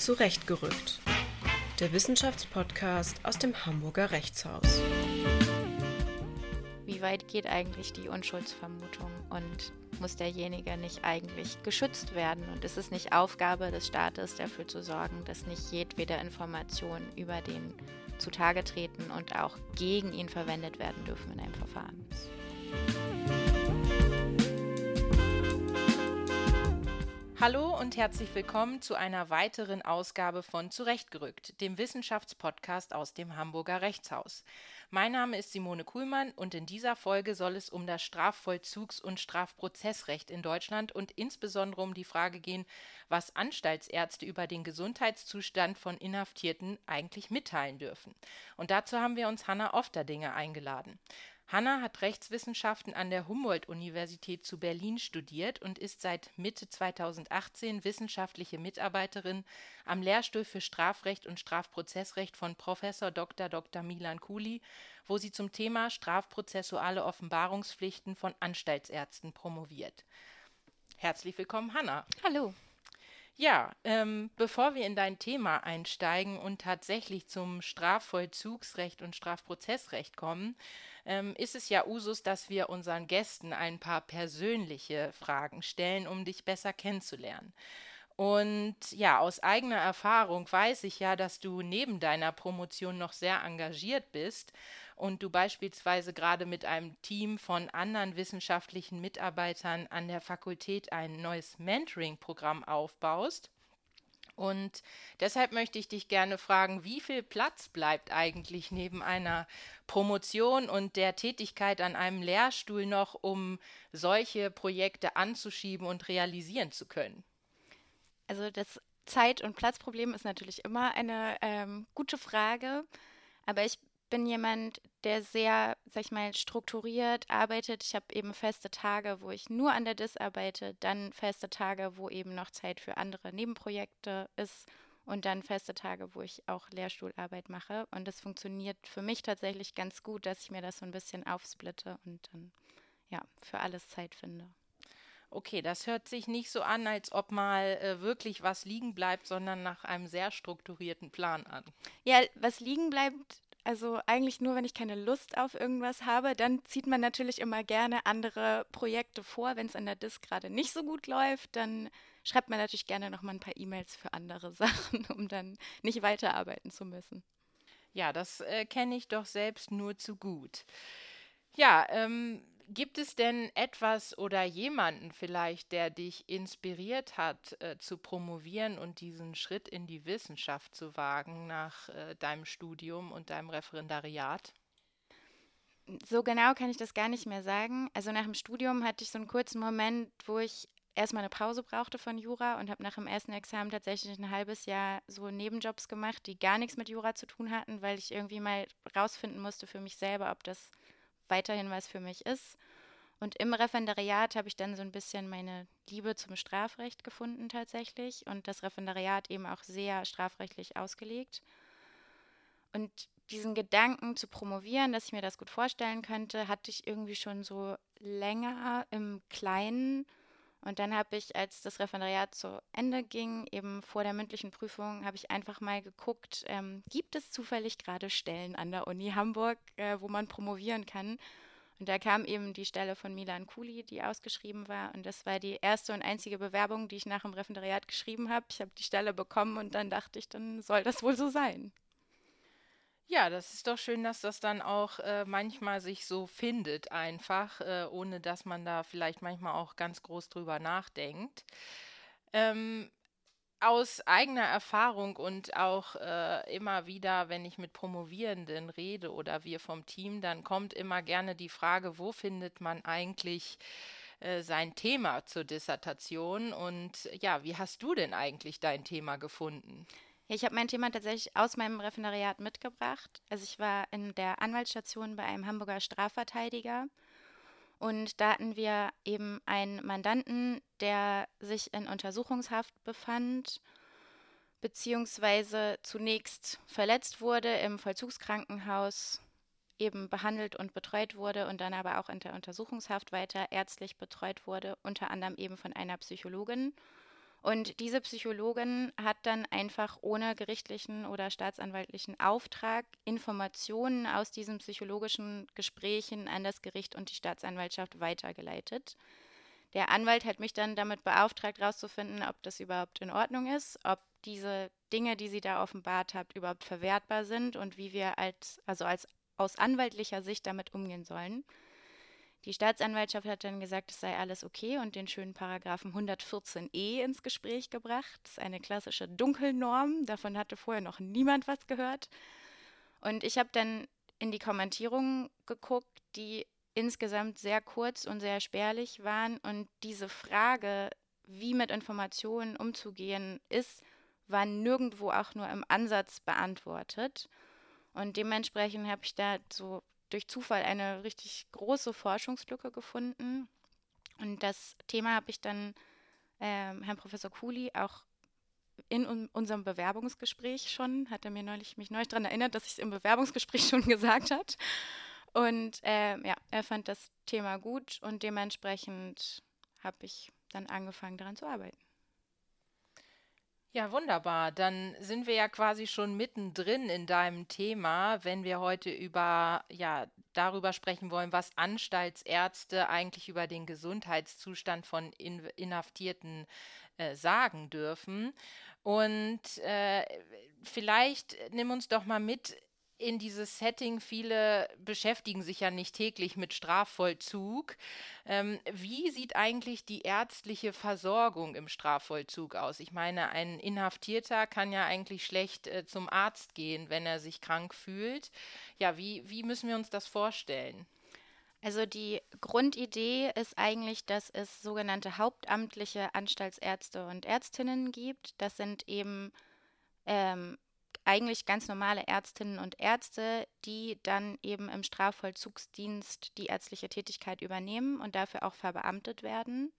Zurechtgerückt. Der Wissenschaftspodcast aus dem Hamburger Rechtshaus. Wie weit geht eigentlich die Unschuldsvermutung und muss derjenige nicht eigentlich geschützt werden? Und ist es nicht Aufgabe des Staates, dafür zu sorgen, dass nicht jedwede Informationen über den zutage treten und auch gegen ihn verwendet werden dürfen in einem Verfahren? Hallo und herzlich willkommen zu einer weiteren Ausgabe von Zurechtgerückt, dem Wissenschaftspodcast aus dem Hamburger Rechtshaus. Mein Name ist Simone Kuhlmann und in dieser Folge soll es um das Strafvollzugs- und Strafprozessrecht in Deutschland und insbesondere um die Frage gehen, was Anstaltsärzte über den Gesundheitszustand von Inhaftierten eigentlich mitteilen dürfen. Und dazu haben wir uns Hanna Ofterdinger eingeladen. Hanna hat Rechtswissenschaften an der Humboldt-Universität zu Berlin studiert und ist seit Mitte 2018 wissenschaftliche Mitarbeiterin am Lehrstuhl für Strafrecht und Strafprozessrecht von Professor Dr. Dr. Milan Kuli, wo sie zum Thema strafprozessuale Offenbarungspflichten von Anstaltsärzten promoviert. Herzlich willkommen, Hanna. Hallo. Ja, ähm, bevor wir in dein Thema einsteigen und tatsächlich zum Strafvollzugsrecht und Strafprozessrecht kommen, ähm, ist es ja Usus, dass wir unseren Gästen ein paar persönliche Fragen stellen, um dich besser kennenzulernen. Und ja, aus eigener Erfahrung weiß ich ja, dass du neben deiner Promotion noch sehr engagiert bist und du beispielsweise gerade mit einem Team von anderen wissenschaftlichen Mitarbeitern an der Fakultät ein neues Mentoring-Programm aufbaust. Und deshalb möchte ich dich gerne fragen, wie viel Platz bleibt eigentlich neben einer Promotion und der Tätigkeit an einem Lehrstuhl noch, um solche Projekte anzuschieben und realisieren zu können? Also das Zeit- und Platzproblem ist natürlich immer eine ähm, gute Frage, aber ich bin jemand, der sehr, sag ich mal, strukturiert arbeitet. Ich habe eben feste Tage, wo ich nur an der DIS arbeite, dann feste Tage, wo eben noch Zeit für andere Nebenprojekte ist und dann feste Tage, wo ich auch Lehrstuhlarbeit mache. Und das funktioniert für mich tatsächlich ganz gut, dass ich mir das so ein bisschen aufsplitte und dann ja für alles Zeit finde. Okay, das hört sich nicht so an, als ob mal äh, wirklich was liegen bleibt, sondern nach einem sehr strukturierten Plan an. Ja, was liegen bleibt, also eigentlich nur, wenn ich keine Lust auf irgendwas habe, dann zieht man natürlich immer gerne andere Projekte vor. Wenn es an der Disk gerade nicht so gut läuft, dann schreibt man natürlich gerne noch mal ein paar E-Mails für andere Sachen, um dann nicht weiterarbeiten zu müssen. Ja, das äh, kenne ich doch selbst nur zu gut. Ja, ähm, Gibt es denn etwas oder jemanden vielleicht, der dich inspiriert hat, äh, zu promovieren und diesen Schritt in die Wissenschaft zu wagen nach äh, deinem Studium und deinem Referendariat? So genau kann ich das gar nicht mehr sagen. Also nach dem Studium hatte ich so einen kurzen Moment, wo ich erstmal eine Pause brauchte von Jura und habe nach dem ersten Examen tatsächlich ein halbes Jahr so Nebenjobs gemacht, die gar nichts mit Jura zu tun hatten, weil ich irgendwie mal rausfinden musste für mich selber, ob das weiterhin was für mich ist. Und im Referendariat habe ich dann so ein bisschen meine Liebe zum Strafrecht gefunden tatsächlich und das Referendariat eben auch sehr strafrechtlich ausgelegt. Und diesen Gedanken zu promovieren, dass ich mir das gut vorstellen könnte, hatte ich irgendwie schon so länger im Kleinen. Und dann habe ich, als das Referendariat zu Ende ging, eben vor der mündlichen Prüfung, habe ich einfach mal geguckt, ähm, gibt es zufällig gerade Stellen an der Uni Hamburg, äh, wo man promovieren kann? Und da kam eben die Stelle von Milan Kuli, die ausgeschrieben war. Und das war die erste und einzige Bewerbung, die ich nach dem Referendariat geschrieben habe. Ich habe die Stelle bekommen und dann dachte ich, dann soll das wohl so sein. Ja, das ist doch schön, dass das dann auch äh, manchmal sich so findet, einfach, äh, ohne dass man da vielleicht manchmal auch ganz groß drüber nachdenkt. Ähm, aus eigener Erfahrung und auch äh, immer wieder, wenn ich mit Promovierenden rede oder wir vom Team, dann kommt immer gerne die Frage, wo findet man eigentlich äh, sein Thema zur Dissertation und ja, wie hast du denn eigentlich dein Thema gefunden? Ja, ich habe mein Thema tatsächlich aus meinem Referendariat mitgebracht. Also ich war in der Anwaltsstation bei einem Hamburger Strafverteidiger und da hatten wir eben einen Mandanten, der sich in Untersuchungshaft befand, beziehungsweise zunächst verletzt wurde, im Vollzugskrankenhaus eben behandelt und betreut wurde und dann aber auch in der Untersuchungshaft weiter ärztlich betreut wurde, unter anderem eben von einer Psychologin. Und diese Psychologin hat dann einfach ohne gerichtlichen oder staatsanwaltlichen Auftrag Informationen aus diesen psychologischen Gesprächen an das Gericht und die Staatsanwaltschaft weitergeleitet. Der Anwalt hat mich dann damit beauftragt, herauszufinden, ob das überhaupt in Ordnung ist, ob diese Dinge, die sie da offenbart hat, überhaupt verwertbar sind und wie wir als, also als aus anwaltlicher Sicht damit umgehen sollen. Die Staatsanwaltschaft hat dann gesagt, es sei alles okay und den schönen Paragraphen 114e ins Gespräch gebracht. Das ist eine klassische Dunkelnorm. Davon hatte vorher noch niemand was gehört. Und ich habe dann in die Kommentierungen geguckt, die insgesamt sehr kurz und sehr spärlich waren. Und diese Frage, wie mit Informationen umzugehen ist, war nirgendwo auch nur im Ansatz beantwortet. Und dementsprechend habe ich da so durch Zufall eine richtig große Forschungslücke gefunden. Und das Thema habe ich dann ähm, Herrn Professor Kuli auch in un unserem Bewerbungsgespräch schon, hat er mir neulich, mich neulich daran erinnert, dass ich es im Bewerbungsgespräch schon gesagt hat. Und äh, ja, er fand das Thema gut und dementsprechend habe ich dann angefangen, daran zu arbeiten. Ja, wunderbar. Dann sind wir ja quasi schon mittendrin in deinem Thema, wenn wir heute über, ja, darüber sprechen wollen, was Anstaltsärzte eigentlich über den Gesundheitszustand von In Inhaftierten äh, sagen dürfen. Und äh, vielleicht nimm uns doch mal mit in dieses Setting. Viele beschäftigen sich ja nicht täglich mit Strafvollzug. Ähm, wie sieht eigentlich die ärztliche Versorgung im Strafvollzug aus? Ich meine, ein Inhaftierter kann ja eigentlich schlecht äh, zum Arzt gehen, wenn er sich krank fühlt. Ja, wie, wie müssen wir uns das vorstellen? Also die Grundidee ist eigentlich, dass es sogenannte hauptamtliche Anstaltsärzte und Ärztinnen gibt. Das sind eben ähm, eigentlich ganz normale Ärztinnen und Ärzte, die dann eben im Strafvollzugsdienst die ärztliche Tätigkeit übernehmen und dafür auch verbeamtet werden.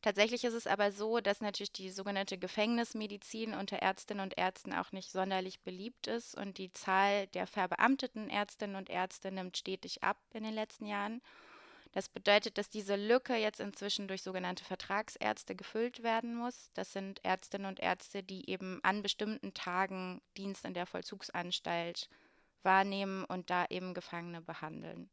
Tatsächlich ist es aber so, dass natürlich die sogenannte Gefängnismedizin unter Ärztinnen und Ärzten auch nicht sonderlich beliebt ist und die Zahl der verbeamteten Ärztinnen und Ärzte nimmt stetig ab in den letzten Jahren. Das bedeutet, dass diese Lücke jetzt inzwischen durch sogenannte Vertragsärzte gefüllt werden muss. Das sind Ärztinnen und Ärzte, die eben an bestimmten Tagen Dienst in der Vollzugsanstalt wahrnehmen und da eben Gefangene behandeln.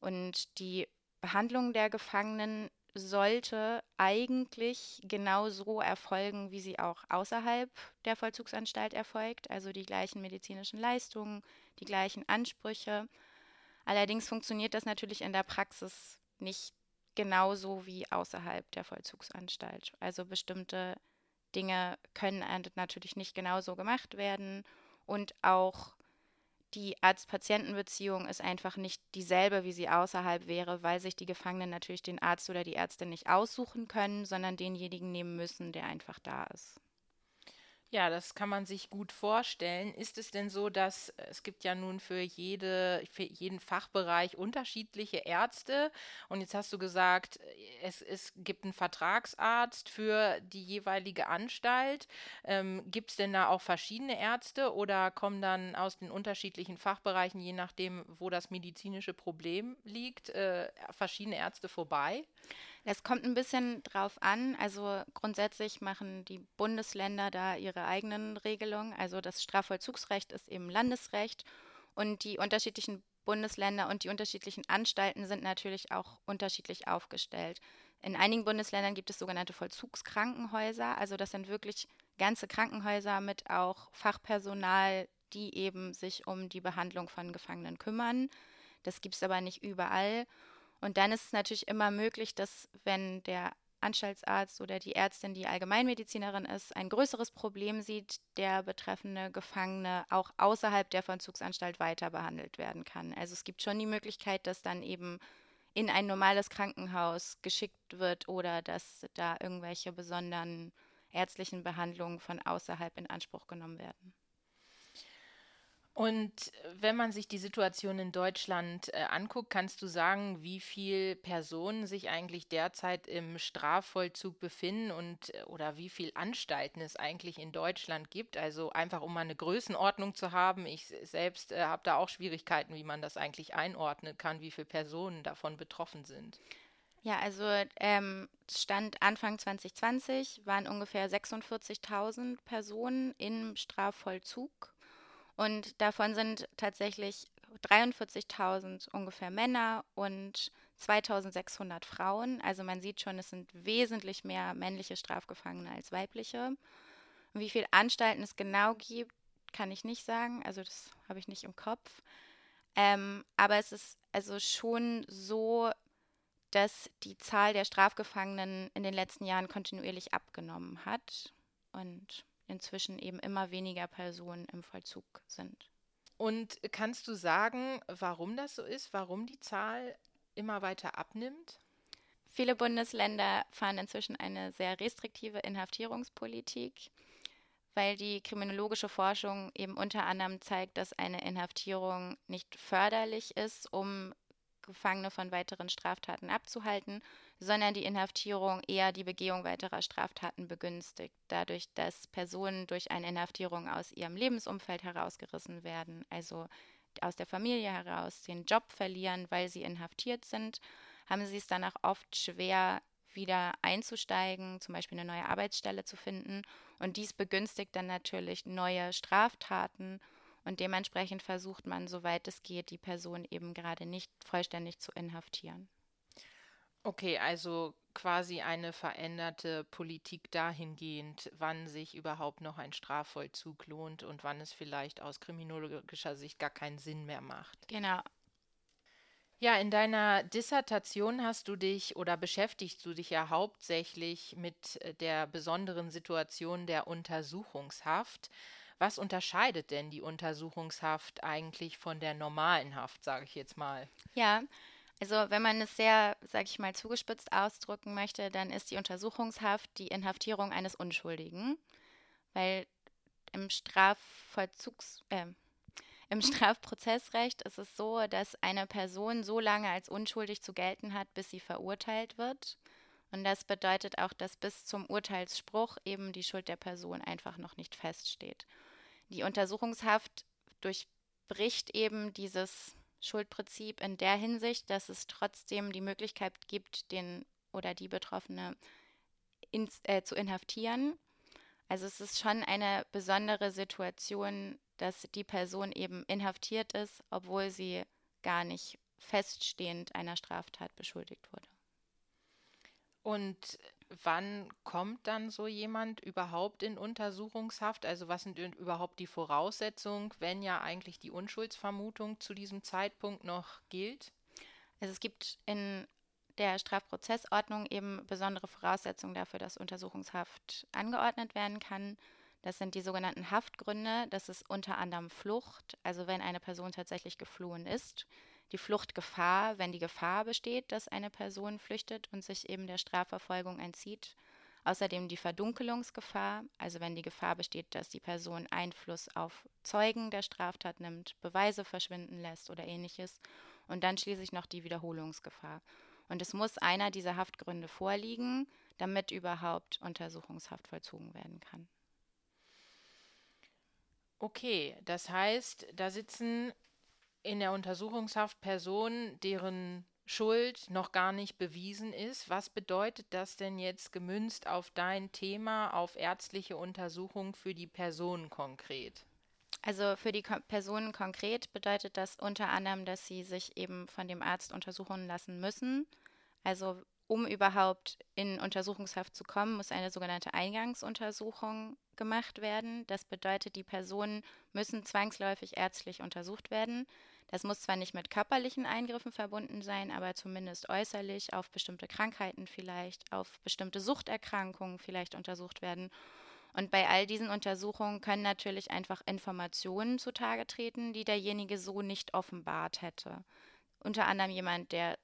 Und die Behandlung der Gefangenen sollte eigentlich genauso erfolgen, wie sie auch außerhalb der Vollzugsanstalt erfolgt, also die gleichen medizinischen Leistungen, die gleichen Ansprüche. Allerdings funktioniert das natürlich in der Praxis nicht genauso wie außerhalb der Vollzugsanstalt. Also bestimmte Dinge können natürlich nicht genauso gemacht werden und auch die Arzt-Patienten-Beziehung ist einfach nicht dieselbe, wie sie außerhalb wäre, weil sich die Gefangenen natürlich den Arzt oder die Ärztin nicht aussuchen können, sondern denjenigen nehmen müssen, der einfach da ist. Ja, das kann man sich gut vorstellen. Ist es denn so, dass äh, es gibt ja nun für jede, für jeden Fachbereich unterschiedliche Ärzte und jetzt hast du gesagt, äh, es, es gibt einen Vertragsarzt für die jeweilige Anstalt. Ähm, gibt es denn da auch verschiedene Ärzte oder kommen dann aus den unterschiedlichen Fachbereichen, je nachdem, wo das medizinische Problem liegt, äh, verschiedene Ärzte vorbei? Es kommt ein bisschen drauf an. Also grundsätzlich machen die Bundesländer da ihre eigenen Regelungen. Also das Strafvollzugsrecht ist eben Landesrecht und die unterschiedlichen Bundesländer und die unterschiedlichen Anstalten sind natürlich auch unterschiedlich aufgestellt. In einigen Bundesländern gibt es sogenannte Vollzugskrankenhäuser. Also das sind wirklich ganze Krankenhäuser mit auch Fachpersonal, die eben sich um die Behandlung von Gefangenen kümmern. Das gibt es aber nicht überall. Und dann ist es natürlich immer möglich, dass wenn der Anstaltsarzt oder die Ärztin, die Allgemeinmedizinerin ist, ein größeres Problem sieht, der betreffende Gefangene auch außerhalb der Vollzugsanstalt weiter behandelt werden kann. Also es gibt schon die Möglichkeit, dass dann eben in ein normales Krankenhaus geschickt wird oder dass da irgendwelche besonderen ärztlichen Behandlungen von außerhalb in Anspruch genommen werden. Und wenn man sich die Situation in Deutschland äh, anguckt, kannst du sagen, wie viele Personen sich eigentlich derzeit im Strafvollzug befinden und äh, oder wie viele Anstalten es eigentlich in Deutschland gibt? Also einfach um mal eine Größenordnung zu haben. Ich selbst äh, habe da auch Schwierigkeiten, wie man das eigentlich einordnen kann, wie viele Personen davon betroffen sind. Ja, also ähm, Stand Anfang 2020 waren ungefähr 46.000 Personen im Strafvollzug und davon sind tatsächlich 43.000 ungefähr Männer und 2.600 Frauen. Also man sieht schon, es sind wesentlich mehr männliche Strafgefangene als weibliche. Wie viele Anstalten es genau gibt, kann ich nicht sagen. Also das habe ich nicht im Kopf. Ähm, aber es ist also schon so, dass die Zahl der Strafgefangenen in den letzten Jahren kontinuierlich abgenommen hat und inzwischen eben immer weniger Personen im Vollzug sind. Und kannst du sagen, warum das so ist, warum die Zahl immer weiter abnimmt? Viele Bundesländer fahren inzwischen eine sehr restriktive Inhaftierungspolitik, weil die kriminologische Forschung eben unter anderem zeigt, dass eine Inhaftierung nicht förderlich ist, um Gefangene von weiteren Straftaten abzuhalten, sondern die Inhaftierung eher die Begehung weiterer Straftaten begünstigt, dadurch, dass Personen durch eine Inhaftierung aus ihrem Lebensumfeld herausgerissen werden, also aus der Familie heraus den Job verlieren, weil sie inhaftiert sind, haben sie es dann auch oft schwer, wieder einzusteigen, zum Beispiel eine neue Arbeitsstelle zu finden. Und dies begünstigt dann natürlich neue Straftaten und dementsprechend versucht man, soweit es geht, die Person eben gerade nicht vollständig zu inhaftieren. Okay, also quasi eine veränderte Politik dahingehend, wann sich überhaupt noch ein Strafvollzug lohnt und wann es vielleicht aus kriminologischer Sicht gar keinen Sinn mehr macht. Genau. Ja, in deiner Dissertation hast du dich oder beschäftigst du dich ja hauptsächlich mit äh, der besonderen Situation der Untersuchungshaft. Was unterscheidet denn die Untersuchungshaft eigentlich von der normalen Haft, sage ich jetzt mal? Ja, also wenn man es sehr, sage ich mal, zugespitzt ausdrücken möchte, dann ist die Untersuchungshaft die Inhaftierung eines Unschuldigen, weil im Strafvollzugs, äh, im Strafprozessrecht ist es so, dass eine Person so lange als unschuldig zu gelten hat, bis sie verurteilt wird. Und das bedeutet auch, dass bis zum Urteilsspruch eben die Schuld der Person einfach noch nicht feststeht. Die Untersuchungshaft durchbricht eben dieses Schuldprinzip in der Hinsicht, dass es trotzdem die Möglichkeit gibt, den oder die Betroffene ins, äh, zu inhaftieren. Also es ist schon eine besondere Situation, dass die Person eben inhaftiert ist, obwohl sie gar nicht feststehend einer Straftat beschuldigt wurde. Und wann kommt dann so jemand überhaupt in Untersuchungshaft? Also was sind überhaupt die Voraussetzungen, wenn ja eigentlich die Unschuldsvermutung zu diesem Zeitpunkt noch gilt? Also es gibt in der Strafprozessordnung eben besondere Voraussetzungen dafür, dass Untersuchungshaft angeordnet werden kann. Das sind die sogenannten Haftgründe. Das ist unter anderem Flucht, also wenn eine Person tatsächlich geflohen ist die Fluchtgefahr, wenn die Gefahr besteht, dass eine Person flüchtet und sich eben der Strafverfolgung entzieht. Außerdem die Verdunkelungsgefahr, also wenn die Gefahr besteht, dass die Person Einfluss auf Zeugen der Straftat nimmt, Beweise verschwinden lässt oder ähnliches. Und dann schließlich noch die Wiederholungsgefahr. Und es muss einer dieser Haftgründe vorliegen, damit überhaupt Untersuchungshaft vollzogen werden kann. Okay, das heißt, da sitzen in der Untersuchungshaft Personen, deren Schuld noch gar nicht bewiesen ist. Was bedeutet das denn jetzt gemünzt auf dein Thema, auf ärztliche Untersuchung für die Person konkret? Also für die Ko Personen konkret bedeutet das unter anderem, dass sie sich eben von dem Arzt untersuchen lassen müssen. Also um überhaupt in Untersuchungshaft zu kommen, muss eine sogenannte Eingangsuntersuchung gemacht werden. Das bedeutet, die Personen müssen zwangsläufig ärztlich untersucht werden. Das muss zwar nicht mit körperlichen Eingriffen verbunden sein, aber zumindest äußerlich auf bestimmte Krankheiten vielleicht, auf bestimmte Suchterkrankungen vielleicht untersucht werden. Und bei all diesen Untersuchungen können natürlich einfach Informationen zutage treten, die derjenige so nicht offenbart hätte. Unter anderem jemand, der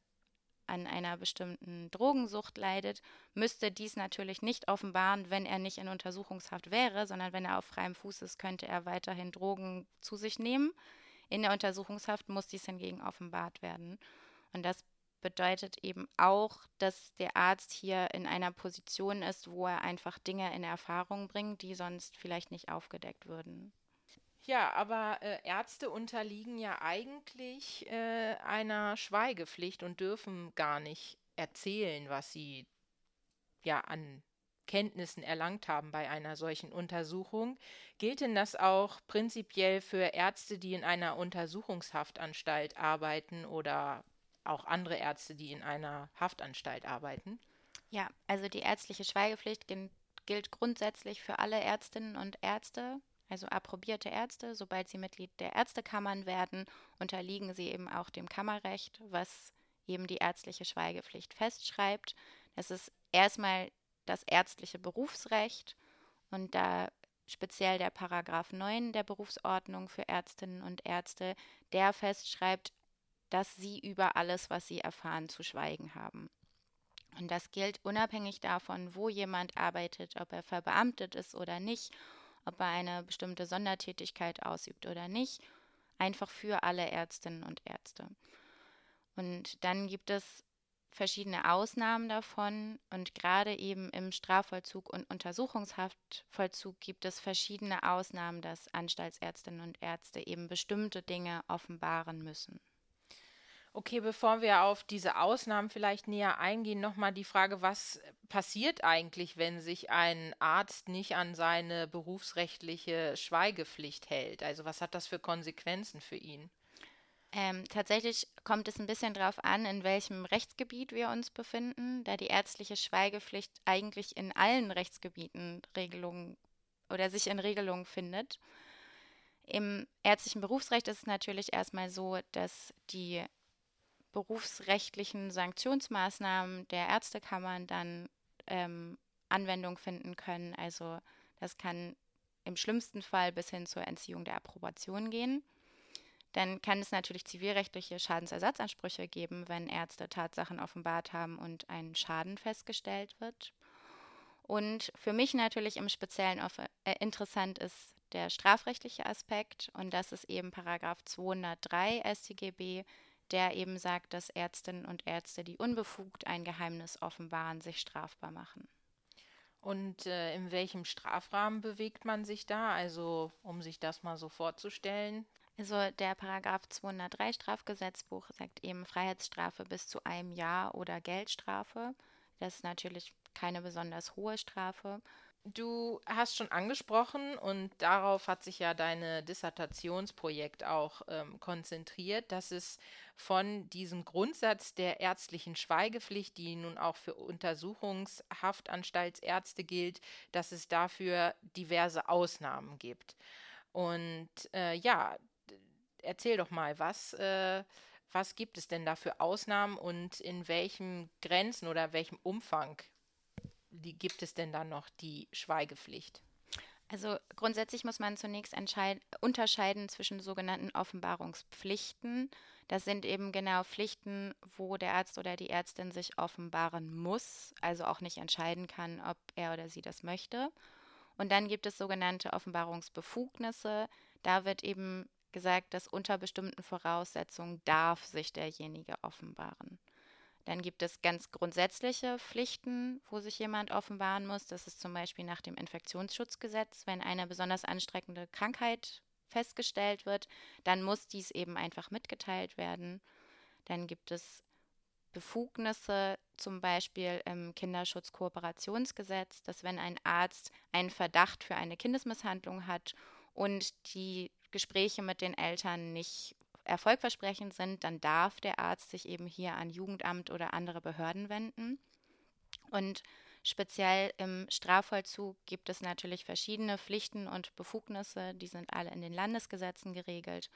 an einer bestimmten Drogensucht leidet, müsste dies natürlich nicht offenbaren, wenn er nicht in Untersuchungshaft wäre, sondern wenn er auf freiem Fuß ist, könnte er weiterhin Drogen zu sich nehmen. In der Untersuchungshaft muss dies hingegen offenbart werden. Und das bedeutet eben auch, dass der Arzt hier in einer Position ist, wo er einfach Dinge in Erfahrung bringt, die sonst vielleicht nicht aufgedeckt würden. Ja, aber äh, Ärzte unterliegen ja eigentlich äh, einer Schweigepflicht und dürfen gar nicht erzählen, was sie ja an Kenntnissen erlangt haben bei einer solchen Untersuchung. Gilt denn das auch prinzipiell für Ärzte, die in einer Untersuchungshaftanstalt arbeiten oder auch andere Ärzte, die in einer Haftanstalt arbeiten? Ja, also die ärztliche Schweigepflicht gilt grundsätzlich für alle Ärztinnen und Ärzte, also approbierte Ärzte. Sobald sie Mitglied der Ärztekammern werden, unterliegen sie eben auch dem Kammerrecht, was eben die ärztliche Schweigepflicht festschreibt. Das ist erstmal das ärztliche Berufsrecht und da speziell der Paragraph 9 der Berufsordnung für Ärztinnen und Ärzte, der festschreibt, dass sie über alles, was sie erfahren, zu schweigen haben. Und das gilt unabhängig davon, wo jemand arbeitet, ob er verbeamtet ist oder nicht, ob er eine bestimmte Sondertätigkeit ausübt oder nicht, einfach für alle Ärztinnen und Ärzte. Und dann gibt es verschiedene Ausnahmen davon und gerade eben im Strafvollzug und Untersuchungshaftvollzug gibt es verschiedene Ausnahmen, dass Anstaltsärztinnen und Ärzte eben bestimmte Dinge offenbaren müssen. Okay, bevor wir auf diese Ausnahmen vielleicht näher eingehen, nochmal die Frage, was passiert eigentlich, wenn sich ein Arzt nicht an seine berufsrechtliche Schweigepflicht hält? Also was hat das für Konsequenzen für ihn? Ähm, tatsächlich kommt es ein bisschen darauf an, in welchem Rechtsgebiet wir uns befinden, da die ärztliche Schweigepflicht eigentlich in allen Rechtsgebieten Regelungen oder sich in Regelungen findet. Im ärztlichen Berufsrecht ist es natürlich erstmal so, dass die berufsrechtlichen Sanktionsmaßnahmen der Ärztekammern dann ähm, Anwendung finden können. Also das kann im schlimmsten Fall bis hin zur Entziehung der Approbation gehen. Dann kann es natürlich zivilrechtliche Schadensersatzansprüche geben, wenn Ärzte Tatsachen offenbart haben und ein Schaden festgestellt wird. Und für mich natürlich im Speziellen äh, interessant ist der strafrechtliche Aspekt und das ist eben Paragraph 203 StGB, der eben sagt, dass Ärztinnen und Ärzte, die unbefugt ein Geheimnis offenbaren, sich strafbar machen. Und äh, in welchem Strafrahmen bewegt man sich da? Also, um sich das mal so vorzustellen. Also der Paragraph 203 Strafgesetzbuch sagt eben Freiheitsstrafe bis zu einem Jahr oder Geldstrafe. Das ist natürlich keine besonders hohe Strafe. Du hast schon angesprochen und darauf hat sich ja deine Dissertationsprojekt auch ähm, konzentriert, dass es von diesem Grundsatz der ärztlichen Schweigepflicht, die nun auch für Untersuchungshaftanstaltsärzte gilt, dass es dafür diverse Ausnahmen gibt. Und äh, ja, erzähl doch mal, was, äh, was gibt es denn da für Ausnahmen und in welchen Grenzen oder welchem Umfang die, gibt es denn dann noch die Schweigepflicht? Also grundsätzlich muss man zunächst unterscheiden zwischen sogenannten Offenbarungspflichten. Das sind eben genau Pflichten, wo der Arzt oder die Ärztin sich offenbaren muss, also auch nicht entscheiden kann, ob er oder sie das möchte. Und dann gibt es sogenannte Offenbarungsbefugnisse. Da wird eben gesagt, dass unter bestimmten Voraussetzungen darf sich derjenige offenbaren. Dann gibt es ganz grundsätzliche Pflichten, wo sich jemand offenbaren muss. Das ist zum Beispiel nach dem Infektionsschutzgesetz, wenn eine besonders anstreckende Krankheit festgestellt wird, dann muss dies eben einfach mitgeteilt werden. Dann gibt es Befugnisse, zum Beispiel im Kinderschutzkooperationsgesetz, dass wenn ein Arzt einen Verdacht für eine Kindesmisshandlung hat und die Gespräche mit den Eltern nicht erfolgversprechend sind, dann darf der Arzt sich eben hier an Jugendamt oder andere Behörden wenden. Und speziell im Strafvollzug gibt es natürlich verschiedene Pflichten und Befugnisse, die sind alle in den Landesgesetzen geregelt.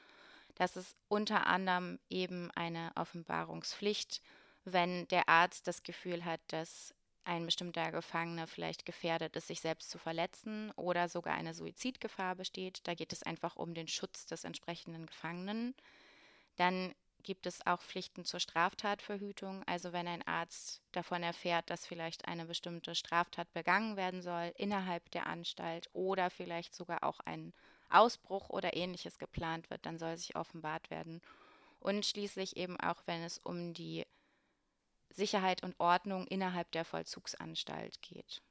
Das ist unter anderem eben eine Offenbarungspflicht, wenn der Arzt das Gefühl hat, dass ein bestimmter Gefangener vielleicht gefährdet ist, sich selbst zu verletzen oder sogar eine Suizidgefahr besteht. Da geht es einfach um den Schutz des entsprechenden Gefangenen. Dann gibt es auch Pflichten zur Straftatverhütung. Also wenn ein Arzt davon erfährt, dass vielleicht eine bestimmte Straftat begangen werden soll innerhalb der Anstalt oder vielleicht sogar auch ein Ausbruch oder ähnliches geplant wird, dann soll sich offenbart werden. Und schließlich eben auch, wenn es um die Sicherheit und Ordnung innerhalb der Vollzugsanstalt geht.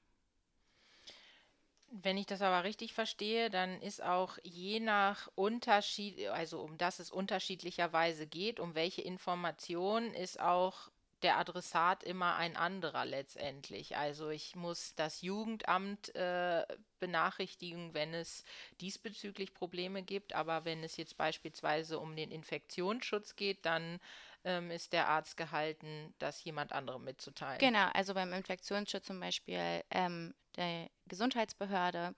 Wenn ich das aber richtig verstehe, dann ist auch je nach Unterschied, also um das es unterschiedlicherweise geht, um welche Informationen ist auch der Adressat immer ein anderer letztendlich. Also ich muss das Jugendamt äh, benachrichtigen, wenn es diesbezüglich Probleme gibt. Aber wenn es jetzt beispielsweise um den Infektionsschutz geht, dann ähm, ist der Arzt gehalten, das jemand anderem mitzuteilen. Genau, also beim Infektionsschutz zum Beispiel ähm, der Gesundheitsbehörde.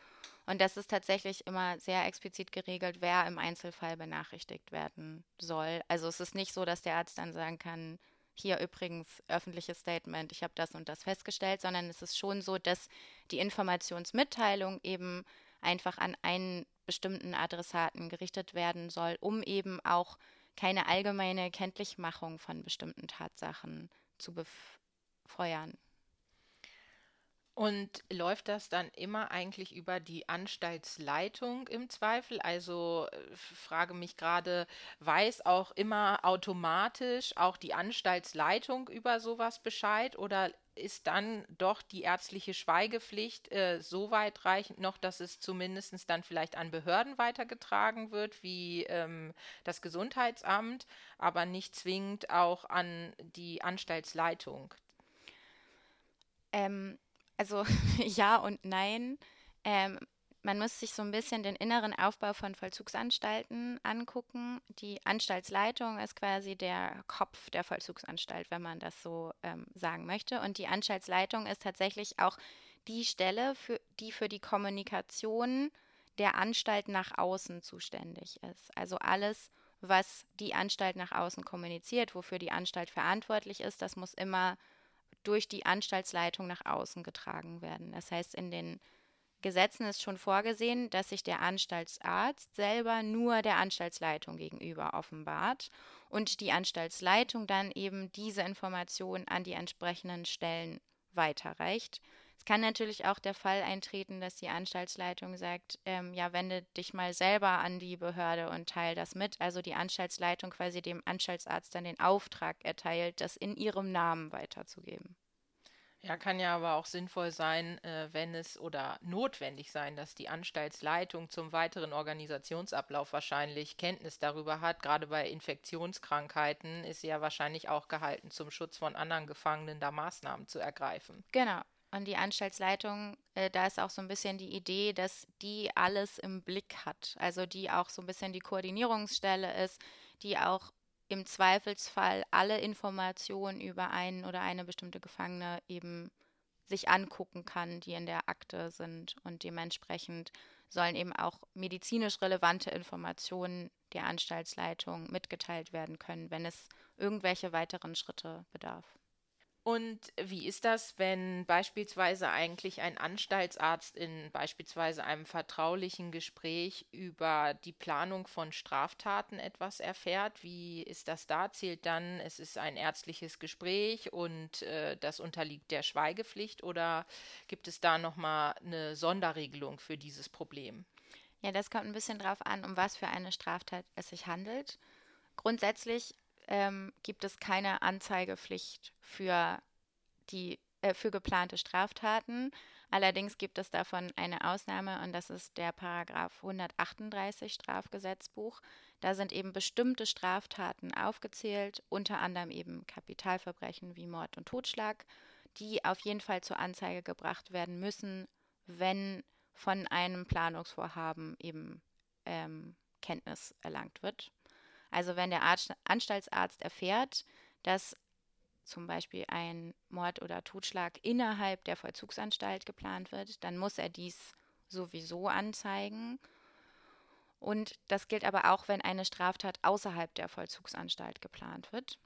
Und das ist tatsächlich immer sehr explizit geregelt, wer im Einzelfall benachrichtigt werden soll. Also es ist nicht so, dass der Arzt dann sagen kann, hier übrigens öffentliches Statement, ich habe das und das festgestellt, sondern es ist schon so, dass die Informationsmitteilung eben einfach an einen bestimmten Adressaten gerichtet werden soll, um eben auch keine allgemeine Kenntlichmachung von bestimmten Tatsachen zu befeuern. Und läuft das dann immer eigentlich über die Anstaltsleitung im Zweifel? Also äh, frage mich gerade, weiß auch immer automatisch auch die Anstaltsleitung über sowas Bescheid oder ist dann doch die ärztliche Schweigepflicht äh, so weitreichend noch, dass es zumindest dann vielleicht an Behörden weitergetragen wird, wie ähm, das Gesundheitsamt, aber nicht zwingend auch an die Anstaltsleitung? Ähm, also ja und nein. Ähm, man muss sich so ein bisschen den inneren Aufbau von Vollzugsanstalten angucken. Die Anstaltsleitung ist quasi der Kopf der Vollzugsanstalt, wenn man das so ähm, sagen möchte. Und die Anstaltsleitung ist tatsächlich auch die Stelle, für, die für die Kommunikation der Anstalt nach außen zuständig ist. Also alles, was die Anstalt nach außen kommuniziert, wofür die Anstalt verantwortlich ist, das muss immer durch die Anstaltsleitung nach außen getragen werden. Das heißt, in den Gesetzen ist schon vorgesehen, dass sich der Anstaltsarzt selber nur der Anstaltsleitung gegenüber offenbart und die Anstaltsleitung dann eben diese Information an die entsprechenden Stellen weiterreicht. Es kann natürlich auch der Fall eintreten, dass die Anstaltsleitung sagt, ähm, ja, wende dich mal selber an die Behörde und teile das mit. Also die Anstaltsleitung quasi dem Anstaltsarzt dann den Auftrag erteilt, das in ihrem Namen weiterzugeben. Ja, kann ja aber auch sinnvoll sein, äh, wenn es oder notwendig sein, dass die Anstaltsleitung zum weiteren Organisationsablauf wahrscheinlich Kenntnis darüber hat. Gerade bei Infektionskrankheiten ist sie ja wahrscheinlich auch gehalten, zum Schutz von anderen Gefangenen da Maßnahmen zu ergreifen. Genau. Und die Anstaltsleitung, äh, da ist auch so ein bisschen die Idee, dass die alles im Blick hat. Also die auch so ein bisschen die Koordinierungsstelle ist, die auch im Zweifelsfall alle Informationen über einen oder eine bestimmte Gefangene eben sich angucken kann, die in der Akte sind. Und dementsprechend sollen eben auch medizinisch relevante Informationen der Anstaltsleitung mitgeteilt werden können, wenn es irgendwelche weiteren Schritte bedarf. Und wie ist das, wenn beispielsweise eigentlich ein Anstaltsarzt in beispielsweise einem vertraulichen Gespräch über die Planung von Straftaten etwas erfährt? Wie ist das da? Zählt dann, es ist ein ärztliches Gespräch und äh, das unterliegt der Schweigepflicht oder gibt es da nochmal eine Sonderregelung für dieses Problem? Ja, das kommt ein bisschen darauf an, um was für eine Straftat es sich handelt. Grundsätzlich ähm, gibt es keine Anzeigepflicht für die äh, für geplante Straftaten. Allerdings gibt es davon eine Ausnahme und das ist der Paragraph 138 Strafgesetzbuch. Da sind eben bestimmte Straftaten aufgezählt, unter anderem eben Kapitalverbrechen wie Mord und Totschlag, die auf jeden Fall zur Anzeige gebracht werden müssen, wenn von einem Planungsvorhaben eben ähm, Kenntnis erlangt wird. Also wenn der Arzt, Anstaltsarzt erfährt, dass zum Beispiel ein Mord oder Totschlag innerhalb der Vollzugsanstalt geplant wird, dann muss er dies sowieso anzeigen. Und das gilt aber auch, wenn eine Straftat außerhalb der Vollzugsanstalt geplant wird.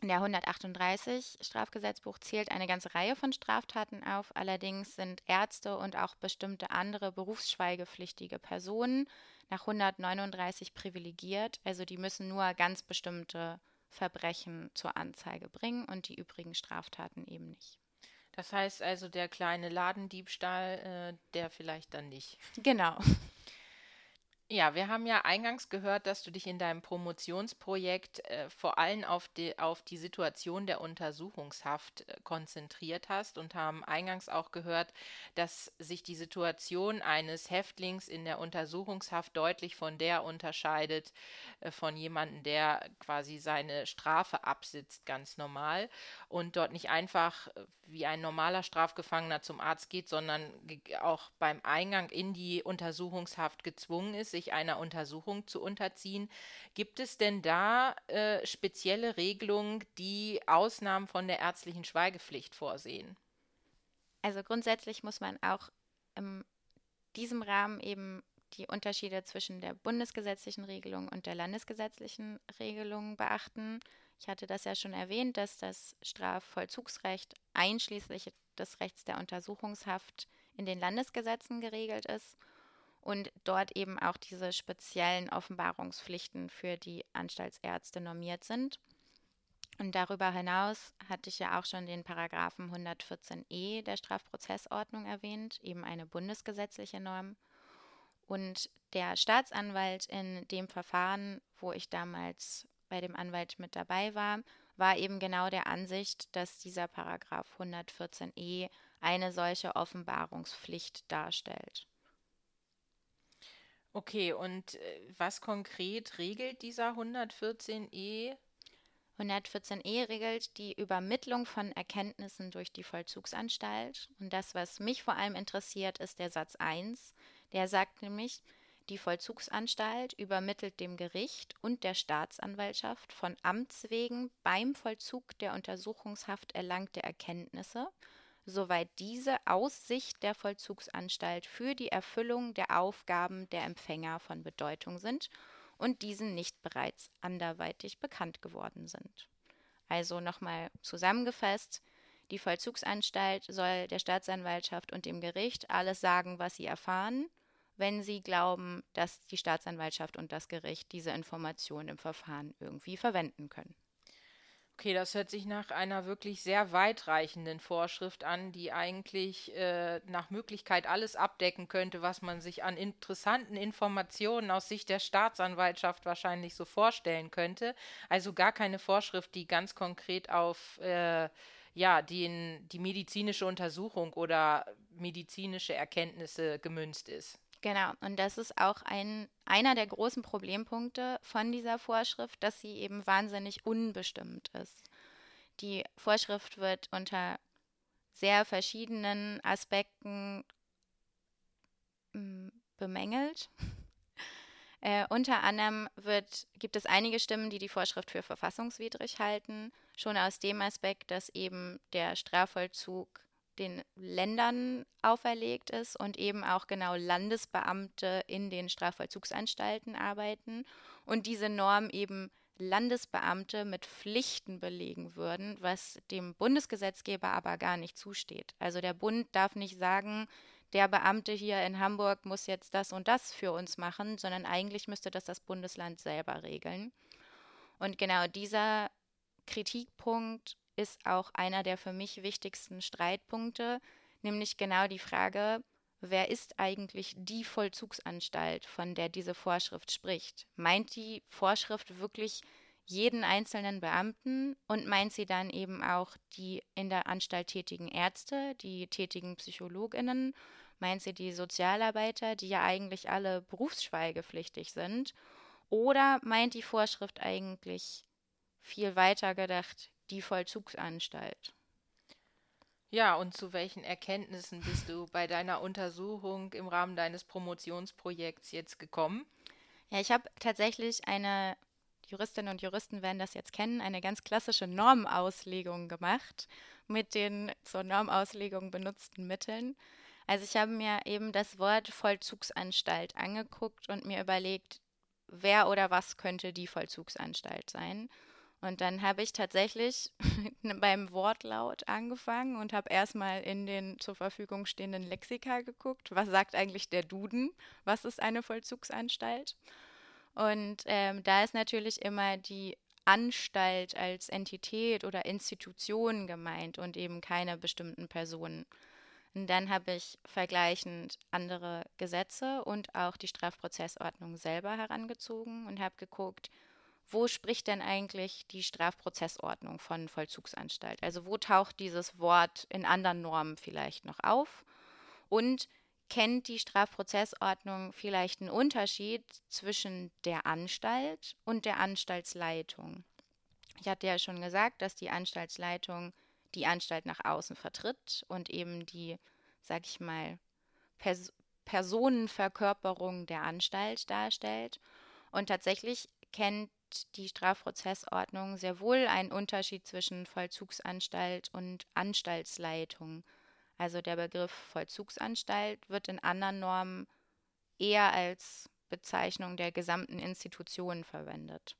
Der 138 Strafgesetzbuch zählt eine ganze Reihe von Straftaten auf. Allerdings sind Ärzte und auch bestimmte andere berufsschweigepflichtige Personen nach 139 privilegiert. Also die müssen nur ganz bestimmte Verbrechen zur Anzeige bringen und die übrigen Straftaten eben nicht. Das heißt also, der kleine Ladendiebstahl, äh, der vielleicht dann nicht. Genau. Ja, wir haben ja eingangs gehört, dass du dich in deinem Promotionsprojekt äh, vor allem auf die, auf die Situation der Untersuchungshaft äh, konzentriert hast und haben eingangs auch gehört, dass sich die Situation eines Häftlings in der Untersuchungshaft deutlich von der unterscheidet äh, von jemandem, der quasi seine Strafe absitzt, ganz normal. Und dort nicht einfach äh, wie ein normaler Strafgefangener zum Arzt geht, sondern auch beim Eingang in die Untersuchungshaft gezwungen ist, sich einer Untersuchung zu unterziehen. Gibt es denn da äh, spezielle Regelungen, die Ausnahmen von der ärztlichen Schweigepflicht vorsehen? Also grundsätzlich muss man auch in diesem Rahmen eben die Unterschiede zwischen der bundesgesetzlichen Regelung und der landesgesetzlichen Regelung beachten. Ich hatte das ja schon erwähnt, dass das Strafvollzugsrecht einschließlich des Rechts der Untersuchungshaft in den Landesgesetzen geregelt ist und dort eben auch diese speziellen Offenbarungspflichten für die Anstaltsärzte normiert sind. Und darüber hinaus hatte ich ja auch schon den Paragraphen 114e der Strafprozessordnung erwähnt, eben eine bundesgesetzliche Norm. Und der Staatsanwalt in dem Verfahren, wo ich damals bei dem Anwalt mit dabei war, war eben genau der Ansicht, dass dieser Paragraph 114e eine solche Offenbarungspflicht darstellt. Okay, und äh, was konkret regelt dieser 114e? 114e regelt die Übermittlung von Erkenntnissen durch die Vollzugsanstalt. Und das, was mich vor allem interessiert, ist der Satz 1. Der sagt nämlich, die Vollzugsanstalt übermittelt dem Gericht und der Staatsanwaltschaft von Amts wegen beim Vollzug der Untersuchungshaft erlangte Erkenntnisse, soweit diese aus Sicht der Vollzugsanstalt für die Erfüllung der Aufgaben der Empfänger von Bedeutung sind und diesen nicht bereits anderweitig bekannt geworden sind. Also nochmal zusammengefasst, die Vollzugsanstalt soll der Staatsanwaltschaft und dem Gericht alles sagen, was sie erfahren, wenn sie glauben, dass die Staatsanwaltschaft und das Gericht diese Informationen im Verfahren irgendwie verwenden können. Okay, das hört sich nach einer wirklich sehr weitreichenden Vorschrift an, die eigentlich äh, nach Möglichkeit alles abdecken könnte, was man sich an interessanten Informationen aus Sicht der Staatsanwaltschaft wahrscheinlich so vorstellen könnte. Also gar keine Vorschrift, die ganz konkret auf äh, ja, den, die medizinische Untersuchung oder medizinische Erkenntnisse gemünzt ist. Genau, und das ist auch ein, einer der großen Problempunkte von dieser Vorschrift, dass sie eben wahnsinnig unbestimmt ist. Die Vorschrift wird unter sehr verschiedenen Aspekten hm, bemängelt. Äh, unter anderem wird, gibt es einige Stimmen, die die Vorschrift für verfassungswidrig halten, schon aus dem Aspekt, dass eben der Strafvollzug den Ländern auferlegt ist und eben auch genau Landesbeamte in den Strafvollzugsanstalten arbeiten und diese Norm eben Landesbeamte mit Pflichten belegen würden, was dem Bundesgesetzgeber aber gar nicht zusteht. Also der Bund darf nicht sagen, der Beamte hier in Hamburg muss jetzt das und das für uns machen, sondern eigentlich müsste das das Bundesland selber regeln. Und genau dieser Kritikpunkt ist auch einer der für mich wichtigsten Streitpunkte, nämlich genau die Frage, wer ist eigentlich die Vollzugsanstalt, von der diese Vorschrift spricht? Meint die Vorschrift wirklich jeden einzelnen Beamten und meint sie dann eben auch die in der Anstalt tätigen Ärzte, die tätigen Psychologinnen, meint sie die Sozialarbeiter, die ja eigentlich alle berufsschweigepflichtig sind? Oder meint die Vorschrift eigentlich viel weiter gedacht die Vollzugsanstalt. Ja, und zu welchen Erkenntnissen bist du bei deiner Untersuchung im Rahmen deines Promotionsprojekts jetzt gekommen? Ja, ich habe tatsächlich eine, Juristinnen und Juristen werden das jetzt kennen, eine ganz klassische Normauslegung gemacht mit den zur Normauslegung benutzten Mitteln. Also ich habe mir eben das Wort Vollzugsanstalt angeguckt und mir überlegt, wer oder was könnte die Vollzugsanstalt sein. Und dann habe ich tatsächlich beim Wortlaut angefangen und habe erstmal in den zur Verfügung stehenden Lexika geguckt, was sagt eigentlich der Duden, was ist eine Vollzugsanstalt. Und ähm, da ist natürlich immer die Anstalt als Entität oder Institution gemeint und eben keine bestimmten Personen. Und dann habe ich vergleichend andere Gesetze und auch die Strafprozessordnung selber herangezogen und habe geguckt, wo spricht denn eigentlich die Strafprozessordnung von Vollzugsanstalt? Also wo taucht dieses Wort in anderen Normen vielleicht noch auf? Und kennt die Strafprozessordnung vielleicht einen Unterschied zwischen der Anstalt und der Anstaltsleitung? Ich hatte ja schon gesagt, dass die Anstaltsleitung die Anstalt nach außen vertritt und eben die, sag ich mal, Pers Personenverkörperung der Anstalt darstellt. Und tatsächlich kennt die Strafprozessordnung sehr wohl einen Unterschied zwischen Vollzugsanstalt und Anstaltsleitung. Also der Begriff Vollzugsanstalt wird in anderen Normen eher als Bezeichnung der gesamten Institution verwendet.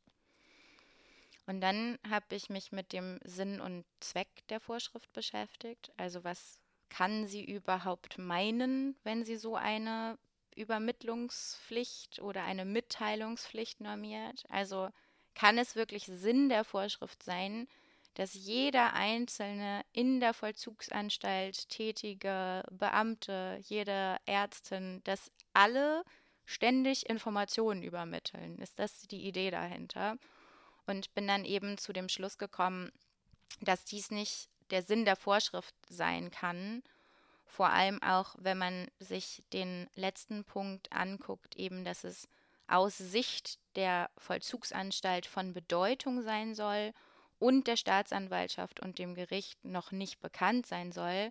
Und dann habe ich mich mit dem Sinn und Zweck der Vorschrift beschäftigt. Also was kann sie überhaupt meinen, wenn sie so eine Übermittlungspflicht oder eine Mitteilungspflicht normiert? Also kann es wirklich Sinn der Vorschrift sein, dass jeder einzelne in der Vollzugsanstalt tätige Beamte, jede Ärztin, dass alle ständig Informationen übermitteln? Ist das die Idee dahinter? und bin dann eben zu dem Schluss gekommen, dass dies nicht der Sinn der Vorschrift sein kann. Vor allem auch, wenn man sich den letzten Punkt anguckt, eben, dass es aus Sicht der Vollzugsanstalt von Bedeutung sein soll und der Staatsanwaltschaft und dem Gericht noch nicht bekannt sein soll.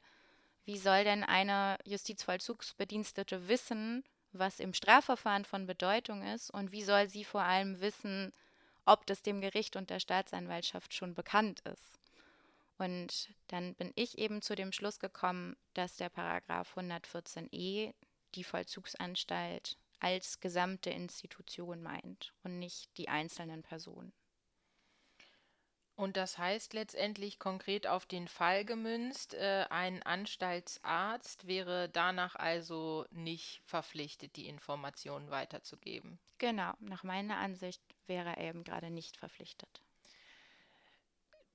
Wie soll denn eine Justizvollzugsbedienstete wissen, was im Strafverfahren von Bedeutung ist und wie soll sie vor allem wissen, ob das dem Gericht und der Staatsanwaltschaft schon bekannt ist. Und dann bin ich eben zu dem Schluss gekommen, dass der Paragraph 114e die Vollzugsanstalt als gesamte Institution meint und nicht die einzelnen Personen. Und das heißt letztendlich konkret auf den Fall gemünzt, äh, ein Anstaltsarzt wäre danach also nicht verpflichtet, die Informationen weiterzugeben. Genau, nach meiner Ansicht wäre er eben gerade nicht verpflichtet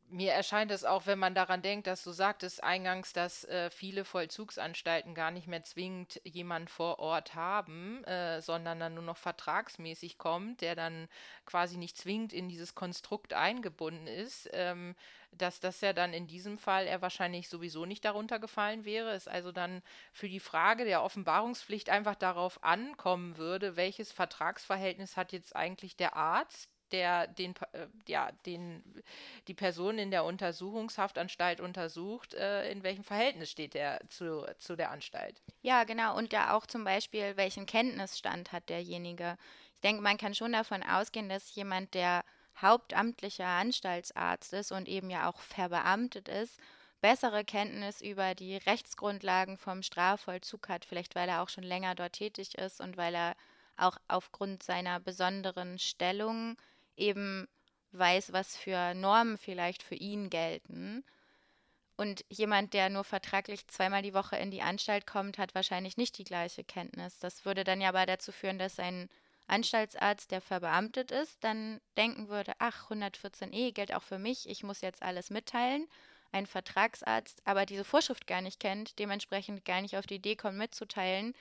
mir erscheint es auch, wenn man daran denkt, dass du sagtest eingangs, dass äh, viele Vollzugsanstalten gar nicht mehr zwingend jemanden vor Ort haben, äh, sondern dann nur noch vertragsmäßig kommt, der dann quasi nicht zwingend in dieses Konstrukt eingebunden ist, ähm, dass das ja dann in diesem Fall er wahrscheinlich sowieso nicht darunter gefallen wäre, es also dann für die Frage der Offenbarungspflicht einfach darauf ankommen würde, welches Vertragsverhältnis hat jetzt eigentlich der Arzt, der den, äh, ja, den, die Person in der Untersuchungshaftanstalt untersucht, äh, in welchem Verhältnis steht er zu, zu der Anstalt. Ja, genau. Und da auch zum Beispiel, welchen Kenntnisstand hat derjenige. Ich denke, man kann schon davon ausgehen, dass jemand, der hauptamtlicher Anstaltsarzt ist und eben ja auch verbeamtet ist, bessere Kenntnis über die Rechtsgrundlagen vom Strafvollzug hat, vielleicht weil er auch schon länger dort tätig ist und weil er auch aufgrund seiner besonderen Stellung eben weiß, was für Normen vielleicht für ihn gelten. Und jemand, der nur vertraglich zweimal die Woche in die Anstalt kommt, hat wahrscheinlich nicht die gleiche Kenntnis. Das würde dann ja aber dazu führen, dass ein Anstaltsarzt, der verbeamtet ist, dann denken würde, ach, 114e gilt auch für mich, ich muss jetzt alles mitteilen. Ein Vertragsarzt aber diese Vorschrift gar nicht kennt, dementsprechend gar nicht auf die Idee kommt mitzuteilen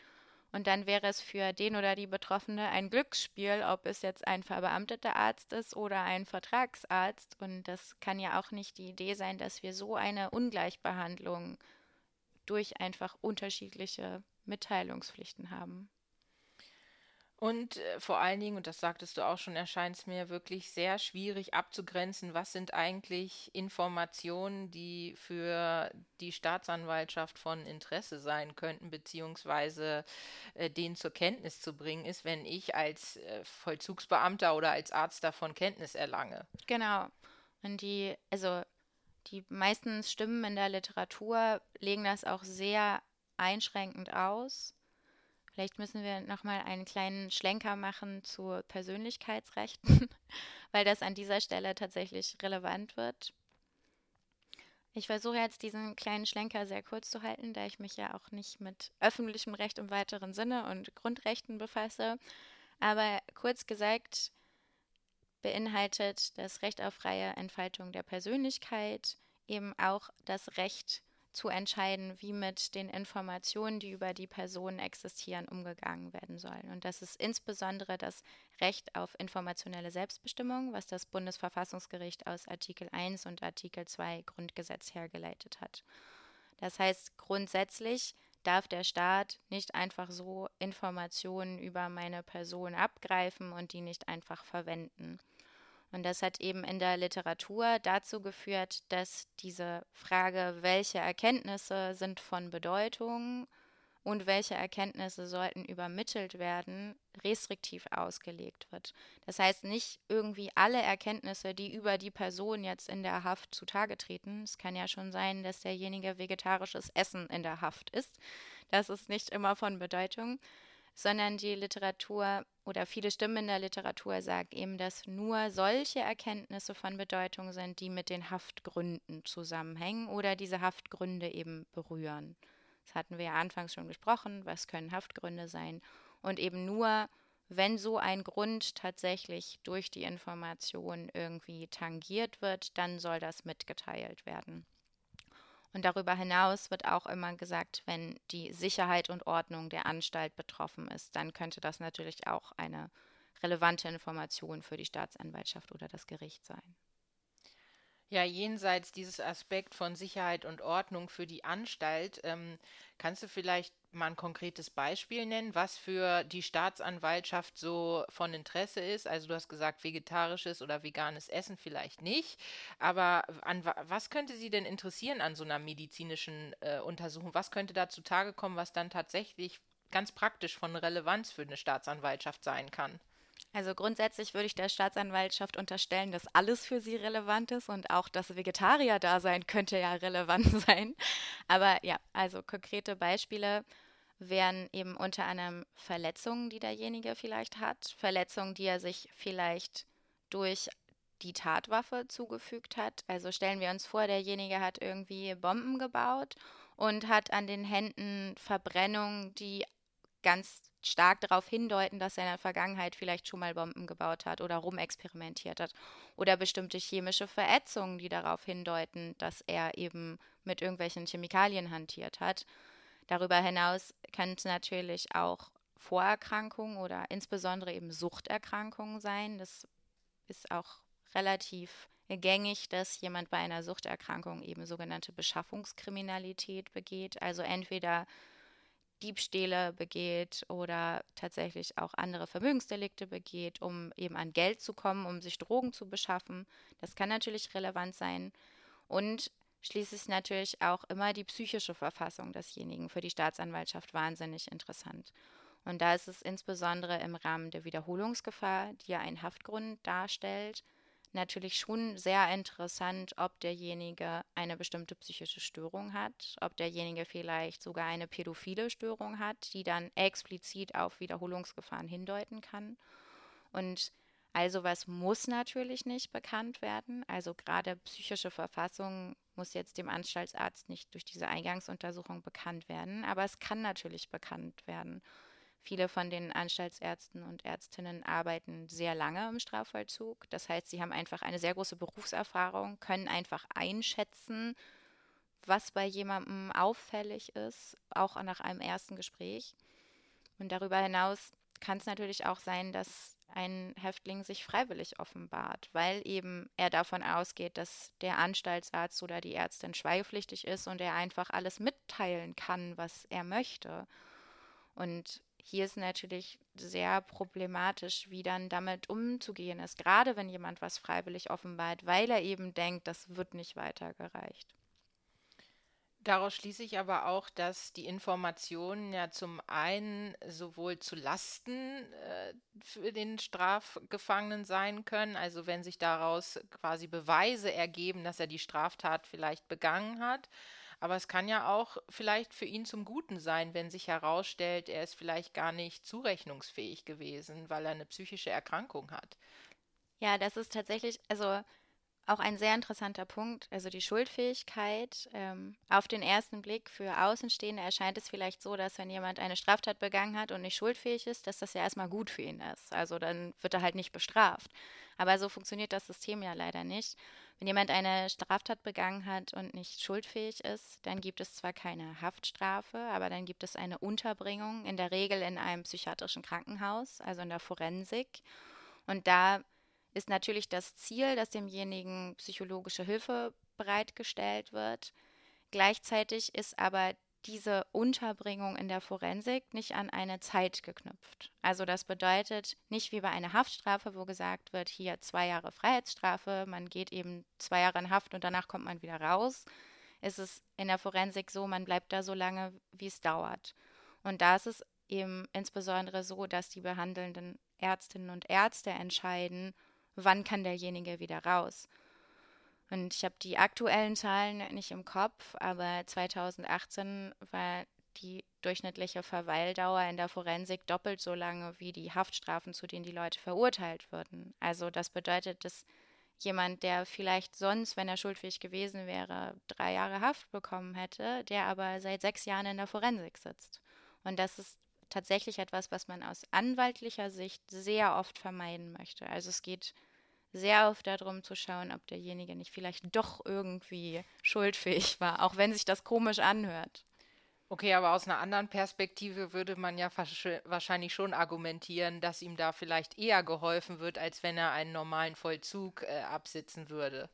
und dann wäre es für den oder die Betroffene ein Glücksspiel, ob es jetzt ein verbeamteter Arzt ist oder ein Vertragsarzt. Und das kann ja auch nicht die Idee sein, dass wir so eine Ungleichbehandlung durch einfach unterschiedliche Mitteilungspflichten haben. Und äh, vor allen Dingen, und das sagtest du auch schon, erscheint es mir wirklich sehr schwierig abzugrenzen, was sind eigentlich Informationen, die für die Staatsanwaltschaft von Interesse sein könnten, beziehungsweise äh, denen zur Kenntnis zu bringen ist, wenn ich als äh, Vollzugsbeamter oder als Arzt davon Kenntnis erlange. Genau. Und die, also die meisten Stimmen in der Literatur legen das auch sehr einschränkend aus. Vielleicht müssen wir nochmal einen kleinen Schlenker machen zu Persönlichkeitsrechten, weil das an dieser Stelle tatsächlich relevant wird. Ich versuche jetzt diesen kleinen Schlenker sehr kurz zu halten, da ich mich ja auch nicht mit öffentlichem Recht im weiteren Sinne und Grundrechten befasse. Aber kurz gesagt beinhaltet das Recht auf freie Entfaltung der Persönlichkeit eben auch das Recht zu entscheiden, wie mit den Informationen, die über die Person existieren, umgegangen werden sollen. Und das ist insbesondere das Recht auf informationelle Selbstbestimmung, was das Bundesverfassungsgericht aus Artikel 1 und Artikel 2 Grundgesetz hergeleitet hat. Das heißt, grundsätzlich darf der Staat nicht einfach so Informationen über meine Person abgreifen und die nicht einfach verwenden. Und das hat eben in der Literatur dazu geführt, dass diese Frage, welche Erkenntnisse sind von Bedeutung und welche Erkenntnisse sollten übermittelt werden, restriktiv ausgelegt wird. Das heißt nicht irgendwie alle Erkenntnisse, die über die Person jetzt in der Haft zutage treten. Es kann ja schon sein, dass derjenige vegetarisches Essen in der Haft ist. Das ist nicht immer von Bedeutung sondern die Literatur oder viele Stimmen in der Literatur sagen eben, dass nur solche Erkenntnisse von Bedeutung sind, die mit den Haftgründen zusammenhängen oder diese Haftgründe eben berühren. Das hatten wir ja anfangs schon besprochen, was können Haftgründe sein und eben nur wenn so ein Grund tatsächlich durch die Information irgendwie tangiert wird, dann soll das mitgeteilt werden. Und darüber hinaus wird auch immer gesagt, wenn die Sicherheit und Ordnung der Anstalt betroffen ist, dann könnte das natürlich auch eine relevante Information für die Staatsanwaltschaft oder das Gericht sein. Ja, jenseits dieses Aspekt von Sicherheit und Ordnung für die Anstalt, ähm, kannst du vielleicht mal ein konkretes Beispiel nennen, was für die Staatsanwaltschaft so von Interesse ist? Also du hast gesagt, vegetarisches oder veganes Essen vielleicht nicht, aber an was könnte Sie denn interessieren an so einer medizinischen äh, Untersuchung? Was könnte da zutage kommen, was dann tatsächlich ganz praktisch von Relevanz für eine Staatsanwaltschaft sein kann? Also grundsätzlich würde ich der Staatsanwaltschaft unterstellen, dass alles für sie relevant ist und auch das Vegetarier-Dasein könnte ja relevant sein. Aber ja, also konkrete Beispiele wären eben unter anderem Verletzungen, die derjenige vielleicht hat, Verletzungen, die er sich vielleicht durch die Tatwaffe zugefügt hat. Also stellen wir uns vor, derjenige hat irgendwie Bomben gebaut und hat an den Händen Verbrennungen, die ganz stark darauf hindeuten, dass er in der Vergangenheit vielleicht schon mal Bomben gebaut hat oder rumexperimentiert hat. Oder bestimmte chemische Verätzungen, die darauf hindeuten, dass er eben mit irgendwelchen Chemikalien hantiert hat. Darüber hinaus können es natürlich auch Vorerkrankungen oder insbesondere eben Suchterkrankungen sein. Das ist auch relativ gängig, dass jemand bei einer Suchterkrankung eben sogenannte Beschaffungskriminalität begeht. Also entweder Diebstähle begeht oder tatsächlich auch andere Vermögensdelikte begeht, um eben an Geld zu kommen, um sich Drogen zu beschaffen. Das kann natürlich relevant sein. Und schließlich natürlich auch immer die psychische Verfassung desjenigen für die Staatsanwaltschaft wahnsinnig interessant. Und da ist es insbesondere im Rahmen der Wiederholungsgefahr, die ja einen Haftgrund darstellt, natürlich schon sehr interessant, ob derjenige eine bestimmte psychische Störung hat, ob derjenige vielleicht sogar eine pädophile Störung hat, die dann explizit auf Wiederholungsgefahren hindeuten kann. Und also was muss natürlich nicht bekannt werden. Also gerade psychische Verfassung muss jetzt dem Anstaltsarzt nicht durch diese Eingangsuntersuchung bekannt werden, aber es kann natürlich bekannt werden. Viele von den Anstaltsärzten und Ärztinnen arbeiten sehr lange im Strafvollzug. Das heißt, sie haben einfach eine sehr große Berufserfahrung, können einfach einschätzen, was bei jemandem auffällig ist, auch nach einem ersten Gespräch. Und darüber hinaus kann es natürlich auch sein, dass ein Häftling sich freiwillig offenbart, weil eben er davon ausgeht, dass der Anstaltsarzt oder die Ärztin schweigepflichtig ist und er einfach alles mitteilen kann, was er möchte. Und hier ist natürlich sehr problematisch, wie dann damit umzugehen ist, gerade wenn jemand was freiwillig offenbart, weil er eben denkt, das wird nicht weitergereicht. Daraus schließe ich aber auch, dass die Informationen ja zum einen sowohl zu Lasten äh, für den Strafgefangenen sein können, also wenn sich daraus quasi Beweise ergeben, dass er die Straftat vielleicht begangen hat, aber es kann ja auch vielleicht für ihn zum Guten sein, wenn sich herausstellt, er ist vielleicht gar nicht zurechnungsfähig gewesen, weil er eine psychische Erkrankung hat. Ja, das ist tatsächlich, also auch ein sehr interessanter Punkt. Also die Schuldfähigkeit. Ähm, auf den ersten Blick für Außenstehende erscheint es vielleicht so, dass wenn jemand eine Straftat begangen hat und nicht schuldfähig ist, dass das ja erstmal gut für ihn ist. Also dann wird er halt nicht bestraft. Aber so funktioniert das System ja leider nicht. Wenn jemand eine Straftat begangen hat und nicht schuldfähig ist, dann gibt es zwar keine Haftstrafe, aber dann gibt es eine Unterbringung, in der Regel in einem psychiatrischen Krankenhaus, also in der Forensik. Und da ist natürlich das Ziel, dass demjenigen psychologische Hilfe bereitgestellt wird. Gleichzeitig ist aber diese Unterbringung in der Forensik nicht an eine Zeit geknüpft. Also das bedeutet nicht wie bei einer Haftstrafe, wo gesagt wird, hier zwei Jahre Freiheitsstrafe, man geht eben zwei Jahre in Haft und danach kommt man wieder raus. Ist es in der Forensik so, man bleibt da so lange, wie es dauert. Und da ist es eben insbesondere so, dass die behandelnden Ärztinnen und Ärzte entscheiden, wann kann derjenige wieder raus. Und ich habe die aktuellen Zahlen nicht im Kopf, aber 2018 war die durchschnittliche Verweildauer in der Forensik doppelt so lange wie die Haftstrafen, zu denen die Leute verurteilt würden. Also das bedeutet, dass jemand, der vielleicht sonst, wenn er schuldfähig gewesen wäre, drei Jahre Haft bekommen hätte, der aber seit sechs Jahren in der Forensik sitzt. Und das ist tatsächlich etwas, was man aus anwaltlicher Sicht sehr oft vermeiden möchte. Also es geht sehr oft darum zu schauen, ob derjenige nicht vielleicht doch irgendwie schuldfähig war, auch wenn sich das komisch anhört. Okay, aber aus einer anderen Perspektive würde man ja wahrscheinlich schon argumentieren, dass ihm da vielleicht eher geholfen wird, als wenn er einen normalen Vollzug äh, absitzen würde.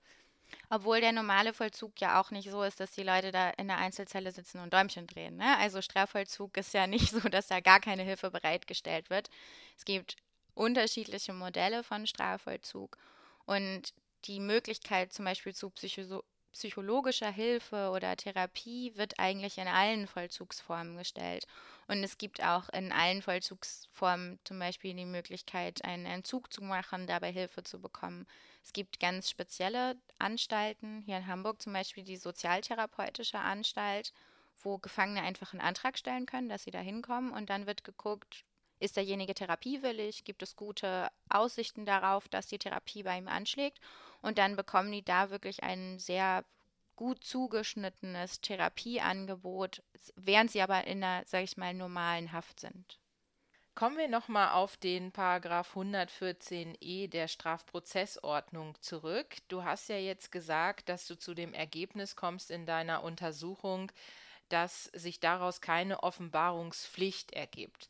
Obwohl der normale Vollzug ja auch nicht so ist, dass die Leute da in der Einzelzelle sitzen und Däumchen drehen. Ne? Also Strafvollzug ist ja nicht so, dass da gar keine Hilfe bereitgestellt wird. Es gibt unterschiedliche Modelle von Strafvollzug und die Möglichkeit zum Beispiel zu Psycho psychologischer Hilfe oder Therapie wird eigentlich in allen Vollzugsformen gestellt. Und es gibt auch in allen Vollzugsformen zum Beispiel die Möglichkeit, einen Entzug zu machen, dabei Hilfe zu bekommen. Es gibt ganz spezielle Anstalten, hier in Hamburg zum Beispiel die Sozialtherapeutische Anstalt, wo Gefangene einfach einen Antrag stellen können, dass sie da hinkommen und dann wird geguckt, ist derjenige therapiewillig? Gibt es gute Aussichten darauf, dass die Therapie bei ihm anschlägt? Und dann bekommen die da wirklich ein sehr gut zugeschnittenes Therapieangebot, während sie aber in einer, sage ich mal, normalen Haft sind. Kommen wir nochmal auf den Paragraph 114e der Strafprozessordnung zurück. Du hast ja jetzt gesagt, dass du zu dem Ergebnis kommst in deiner Untersuchung, dass sich daraus keine Offenbarungspflicht ergibt.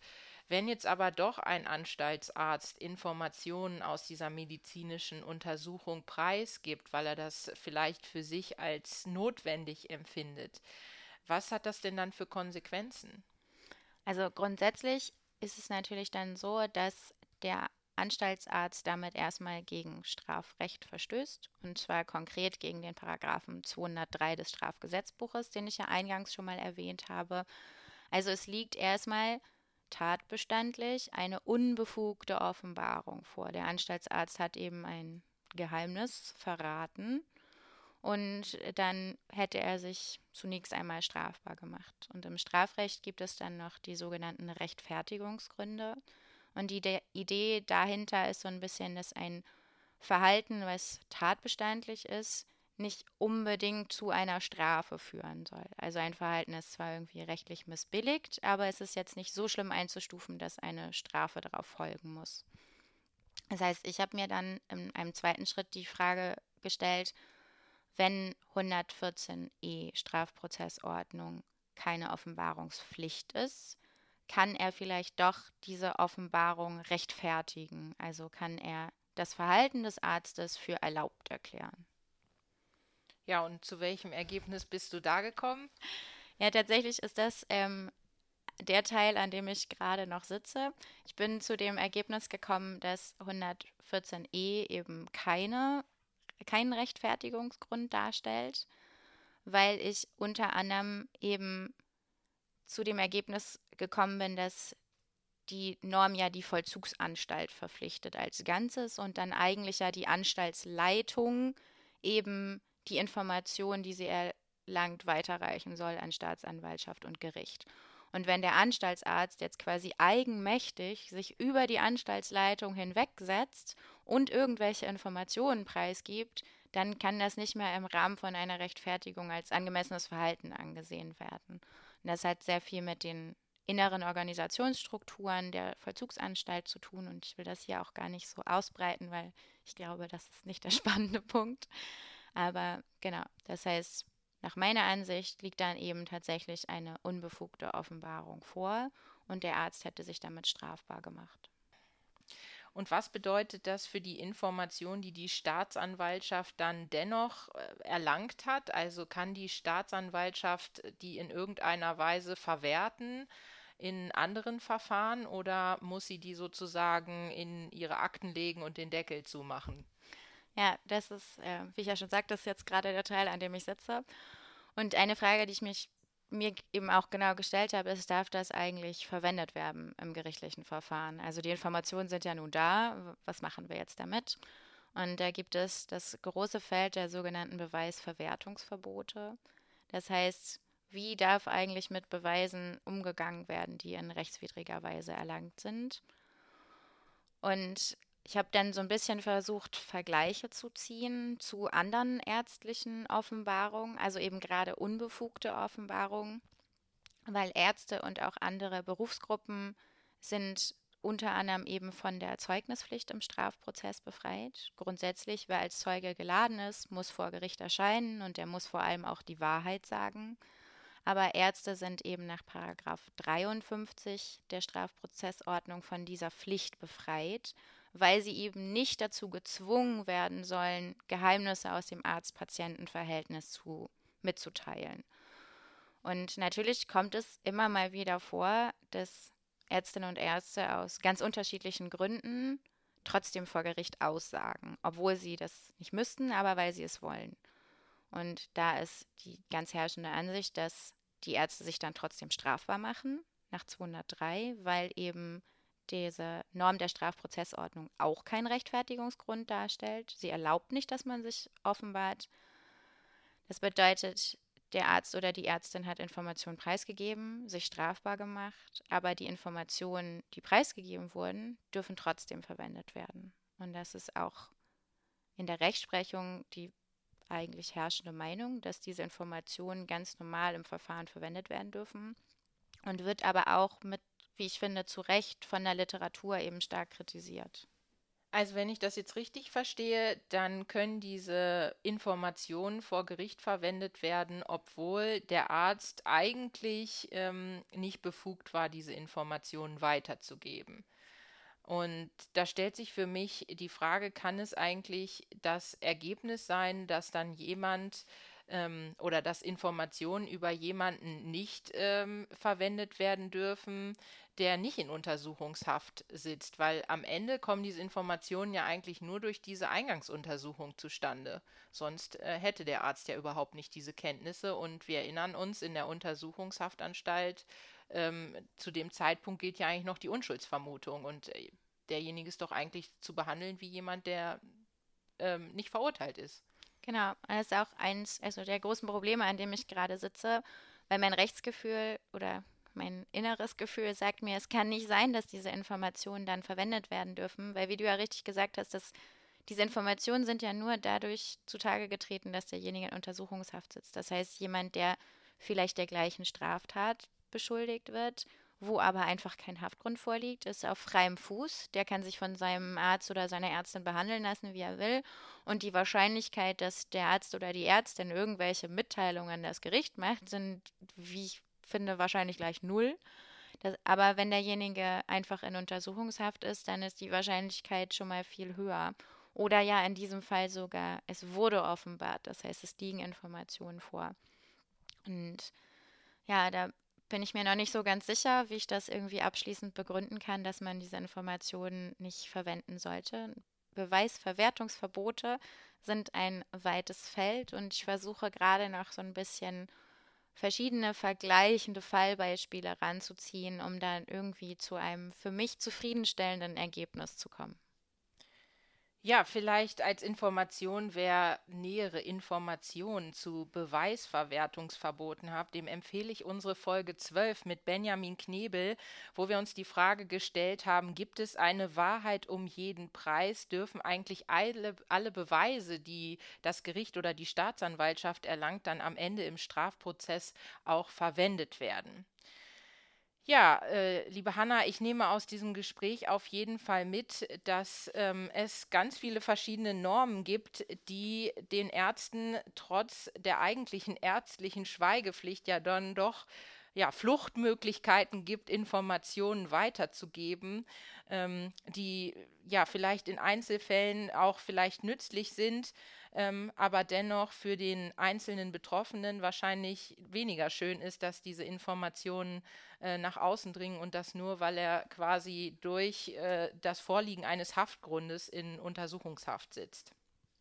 Wenn jetzt aber doch ein Anstaltsarzt Informationen aus dieser medizinischen Untersuchung preisgibt, weil er das vielleicht für sich als notwendig empfindet, was hat das denn dann für Konsequenzen? Also grundsätzlich ist es natürlich dann so, dass der Anstaltsarzt damit erstmal gegen Strafrecht verstößt, und zwar konkret gegen den Paragraphen 203 des Strafgesetzbuches, den ich ja eingangs schon mal erwähnt habe. Also es liegt erstmal tatbestandlich eine unbefugte Offenbarung vor. Der Anstaltsarzt hat eben ein Geheimnis verraten und dann hätte er sich zunächst einmal strafbar gemacht. Und im Strafrecht gibt es dann noch die sogenannten Rechtfertigungsgründe. Und die Idee dahinter ist so ein bisschen, dass ein Verhalten, was tatbestandlich ist, nicht unbedingt zu einer Strafe führen soll. Also ein Verhalten ist zwar irgendwie rechtlich missbilligt, aber es ist jetzt nicht so schlimm einzustufen, dass eine Strafe darauf folgen muss. Das heißt, ich habe mir dann in einem zweiten Schritt die Frage gestellt, wenn 114e Strafprozessordnung keine Offenbarungspflicht ist, kann er vielleicht doch diese Offenbarung rechtfertigen? Also kann er das Verhalten des Arztes für erlaubt erklären? Ja, und zu welchem Ergebnis bist du da gekommen? Ja, tatsächlich ist das ähm, der Teil, an dem ich gerade noch sitze. Ich bin zu dem Ergebnis gekommen, dass 114e eben keine, keinen Rechtfertigungsgrund darstellt, weil ich unter anderem eben zu dem Ergebnis gekommen bin, dass die Norm ja die Vollzugsanstalt verpflichtet als Ganzes und dann eigentlich ja die Anstaltsleitung eben die Information, die sie erlangt, weiterreichen soll an Staatsanwaltschaft und Gericht. Und wenn der Anstaltsarzt jetzt quasi eigenmächtig sich über die Anstaltsleitung hinwegsetzt und irgendwelche Informationen preisgibt, dann kann das nicht mehr im Rahmen von einer Rechtfertigung als angemessenes Verhalten angesehen werden. Und das hat sehr viel mit den inneren Organisationsstrukturen der Vollzugsanstalt zu tun. Und ich will das hier auch gar nicht so ausbreiten, weil ich glaube, das ist nicht der spannende Punkt. Aber genau, das heißt, nach meiner Ansicht liegt dann eben tatsächlich eine unbefugte Offenbarung vor und der Arzt hätte sich damit strafbar gemacht. Und was bedeutet das für die Information, die die Staatsanwaltschaft dann dennoch äh, erlangt hat? Also kann die Staatsanwaltschaft die in irgendeiner Weise verwerten in anderen Verfahren oder muss sie die sozusagen in ihre Akten legen und den Deckel zumachen? Ja, das ist, äh, wie ich ja schon sagte, das ist jetzt gerade der Teil, an dem ich sitze. Und eine Frage, die ich mich mir eben auch genau gestellt habe, ist, darf das eigentlich verwendet werden im gerichtlichen Verfahren? Also die Informationen sind ja nun da, was machen wir jetzt damit? Und da gibt es das große Feld der sogenannten Beweisverwertungsverbote. Das heißt, wie darf eigentlich mit Beweisen umgegangen werden, die in rechtswidriger Weise erlangt sind? Und ich habe dann so ein bisschen versucht, Vergleiche zu ziehen zu anderen ärztlichen Offenbarungen, also eben gerade unbefugte Offenbarungen, weil Ärzte und auch andere Berufsgruppen sind unter anderem eben von der Zeugnispflicht im Strafprozess befreit. Grundsätzlich, wer als Zeuge geladen ist, muss vor Gericht erscheinen und er muss vor allem auch die Wahrheit sagen. Aber Ärzte sind eben nach Paragraph 53 der Strafprozessordnung von dieser Pflicht befreit weil sie eben nicht dazu gezwungen werden sollen, Geheimnisse aus dem Arzt-Patienten-Verhältnis zu, mitzuteilen. Und natürlich kommt es immer mal wieder vor, dass Ärztinnen und Ärzte aus ganz unterschiedlichen Gründen trotzdem vor Gericht aussagen, obwohl sie das nicht müssten, aber weil sie es wollen. Und da ist die ganz herrschende Ansicht, dass die Ärzte sich dann trotzdem strafbar machen nach 203, weil eben diese Norm der Strafprozessordnung auch keinen Rechtfertigungsgrund darstellt. Sie erlaubt nicht, dass man sich offenbart. Das bedeutet, der Arzt oder die Ärztin hat Informationen preisgegeben, sich strafbar gemacht, aber die Informationen, die preisgegeben wurden, dürfen trotzdem verwendet werden. Und das ist auch in der Rechtsprechung die eigentlich herrschende Meinung, dass diese Informationen ganz normal im Verfahren verwendet werden dürfen und wird aber auch mit wie ich finde, zu Recht von der Literatur eben stark kritisiert. Also wenn ich das jetzt richtig verstehe, dann können diese Informationen vor Gericht verwendet werden, obwohl der Arzt eigentlich ähm, nicht befugt war, diese Informationen weiterzugeben. Und da stellt sich für mich die Frage, kann es eigentlich das Ergebnis sein, dass dann jemand ähm, oder dass Informationen über jemanden nicht ähm, verwendet werden dürfen, der nicht in Untersuchungshaft sitzt, weil am Ende kommen diese Informationen ja eigentlich nur durch diese Eingangsuntersuchung zustande. Sonst äh, hätte der Arzt ja überhaupt nicht diese Kenntnisse und wir erinnern uns, in der Untersuchungshaftanstalt ähm, zu dem Zeitpunkt gilt ja eigentlich noch die Unschuldsvermutung und äh, derjenige ist doch eigentlich zu behandeln wie jemand, der ähm, nicht verurteilt ist. Genau, das ist auch eins also der großen Probleme, an dem ich gerade sitze, weil mein Rechtsgefühl oder mein inneres Gefühl sagt mir, es kann nicht sein, dass diese Informationen dann verwendet werden dürfen, weil wie du ja richtig gesagt hast, dass diese Informationen sind ja nur dadurch zutage getreten, dass derjenige in Untersuchungshaft sitzt. Das heißt, jemand, der vielleicht der gleichen Straftat beschuldigt wird, wo aber einfach kein Haftgrund vorliegt, ist auf freiem Fuß. Der kann sich von seinem Arzt oder seiner Ärztin behandeln lassen, wie er will. Und die Wahrscheinlichkeit, dass der Arzt oder die Ärztin irgendwelche Mitteilungen an das Gericht macht, sind, wie ich finde, wahrscheinlich gleich null. Das, aber wenn derjenige einfach in Untersuchungshaft ist, dann ist die Wahrscheinlichkeit schon mal viel höher. Oder ja, in diesem Fall sogar, es wurde offenbart. Das heißt, es liegen Informationen vor. Und ja, da bin ich mir noch nicht so ganz sicher, wie ich das irgendwie abschließend begründen kann, dass man diese Informationen nicht verwenden sollte. Beweisverwertungsverbote sind ein weites Feld und ich versuche gerade noch so ein bisschen verschiedene vergleichende Fallbeispiele ranzuziehen, um dann irgendwie zu einem für mich zufriedenstellenden Ergebnis zu kommen. Ja, vielleicht als Information, wer nähere Informationen zu Beweisverwertungsverboten hat, dem empfehle ich unsere Folge 12 mit Benjamin Knebel, wo wir uns die Frage gestellt haben, gibt es eine Wahrheit um jeden Preis? Dürfen eigentlich alle, alle Beweise, die das Gericht oder die Staatsanwaltschaft erlangt, dann am Ende im Strafprozess auch verwendet werden? Ja, äh, liebe Hanna, ich nehme aus diesem Gespräch auf jeden Fall mit, dass ähm, es ganz viele verschiedene Normen gibt, die den Ärzten trotz der eigentlichen ärztlichen Schweigepflicht ja dann doch ja, Fluchtmöglichkeiten gibt, Informationen weiterzugeben, ähm, die ja vielleicht in Einzelfällen auch vielleicht nützlich sind, ähm, aber dennoch für den einzelnen Betroffenen wahrscheinlich weniger schön ist, dass diese Informationen äh, nach außen dringen und das nur, weil er quasi durch äh, das Vorliegen eines Haftgrundes in Untersuchungshaft sitzt.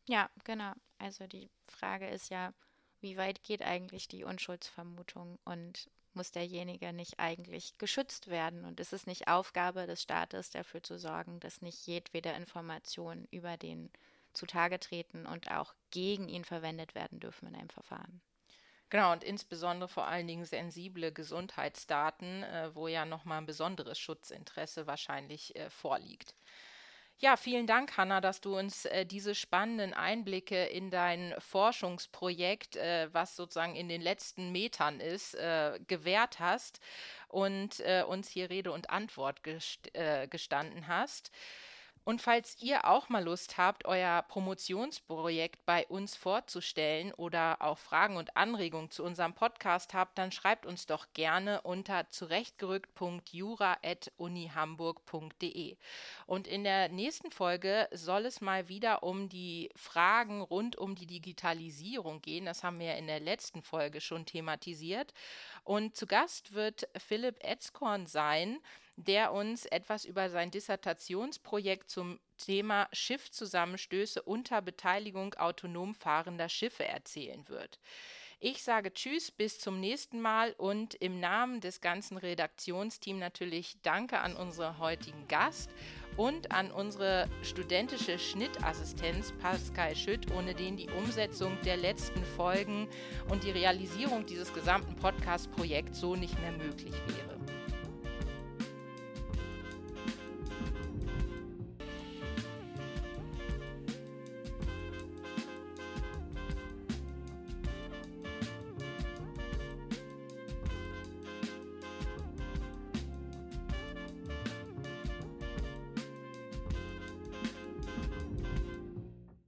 Ja, genau. Also die Frage ist ja, wie weit geht eigentlich die Unschuldsvermutung und muss derjenige nicht eigentlich geschützt werden? Und ist es nicht Aufgabe des Staates, dafür zu sorgen, dass nicht jedwede Information über den zutage treten und auch gegen ihn verwendet werden dürfen in einem Verfahren. Genau, und insbesondere vor allen Dingen sensible Gesundheitsdaten, äh, wo ja nochmal ein besonderes Schutzinteresse wahrscheinlich äh, vorliegt. Ja, vielen Dank, Hanna, dass du uns äh, diese spannenden Einblicke in dein Forschungsprojekt, äh, was sozusagen in den letzten Metern ist, äh, gewährt hast und äh, uns hier Rede und Antwort gest äh, gestanden hast. Und falls ihr auch mal Lust habt, euer Promotionsprojekt bei uns vorzustellen oder auch Fragen und Anregungen zu unserem Podcast habt, dann schreibt uns doch gerne unter zurechtgerückt.jura.unihamburg.de. Und in der nächsten Folge soll es mal wieder um die Fragen rund um die Digitalisierung gehen. Das haben wir in der letzten Folge schon thematisiert. Und zu Gast wird Philipp Etzkorn sein der uns etwas über sein Dissertationsprojekt zum Thema Schiffzusammenstöße unter Beteiligung autonom fahrender Schiffe erzählen wird. Ich sage Tschüss, bis zum nächsten Mal und im Namen des ganzen Redaktionsteams natürlich Danke an unseren heutigen Gast und an unsere studentische Schnittassistenz Pascal Schütt, ohne den die Umsetzung der letzten Folgen und die Realisierung dieses gesamten Podcast-Projekts so nicht mehr möglich wäre.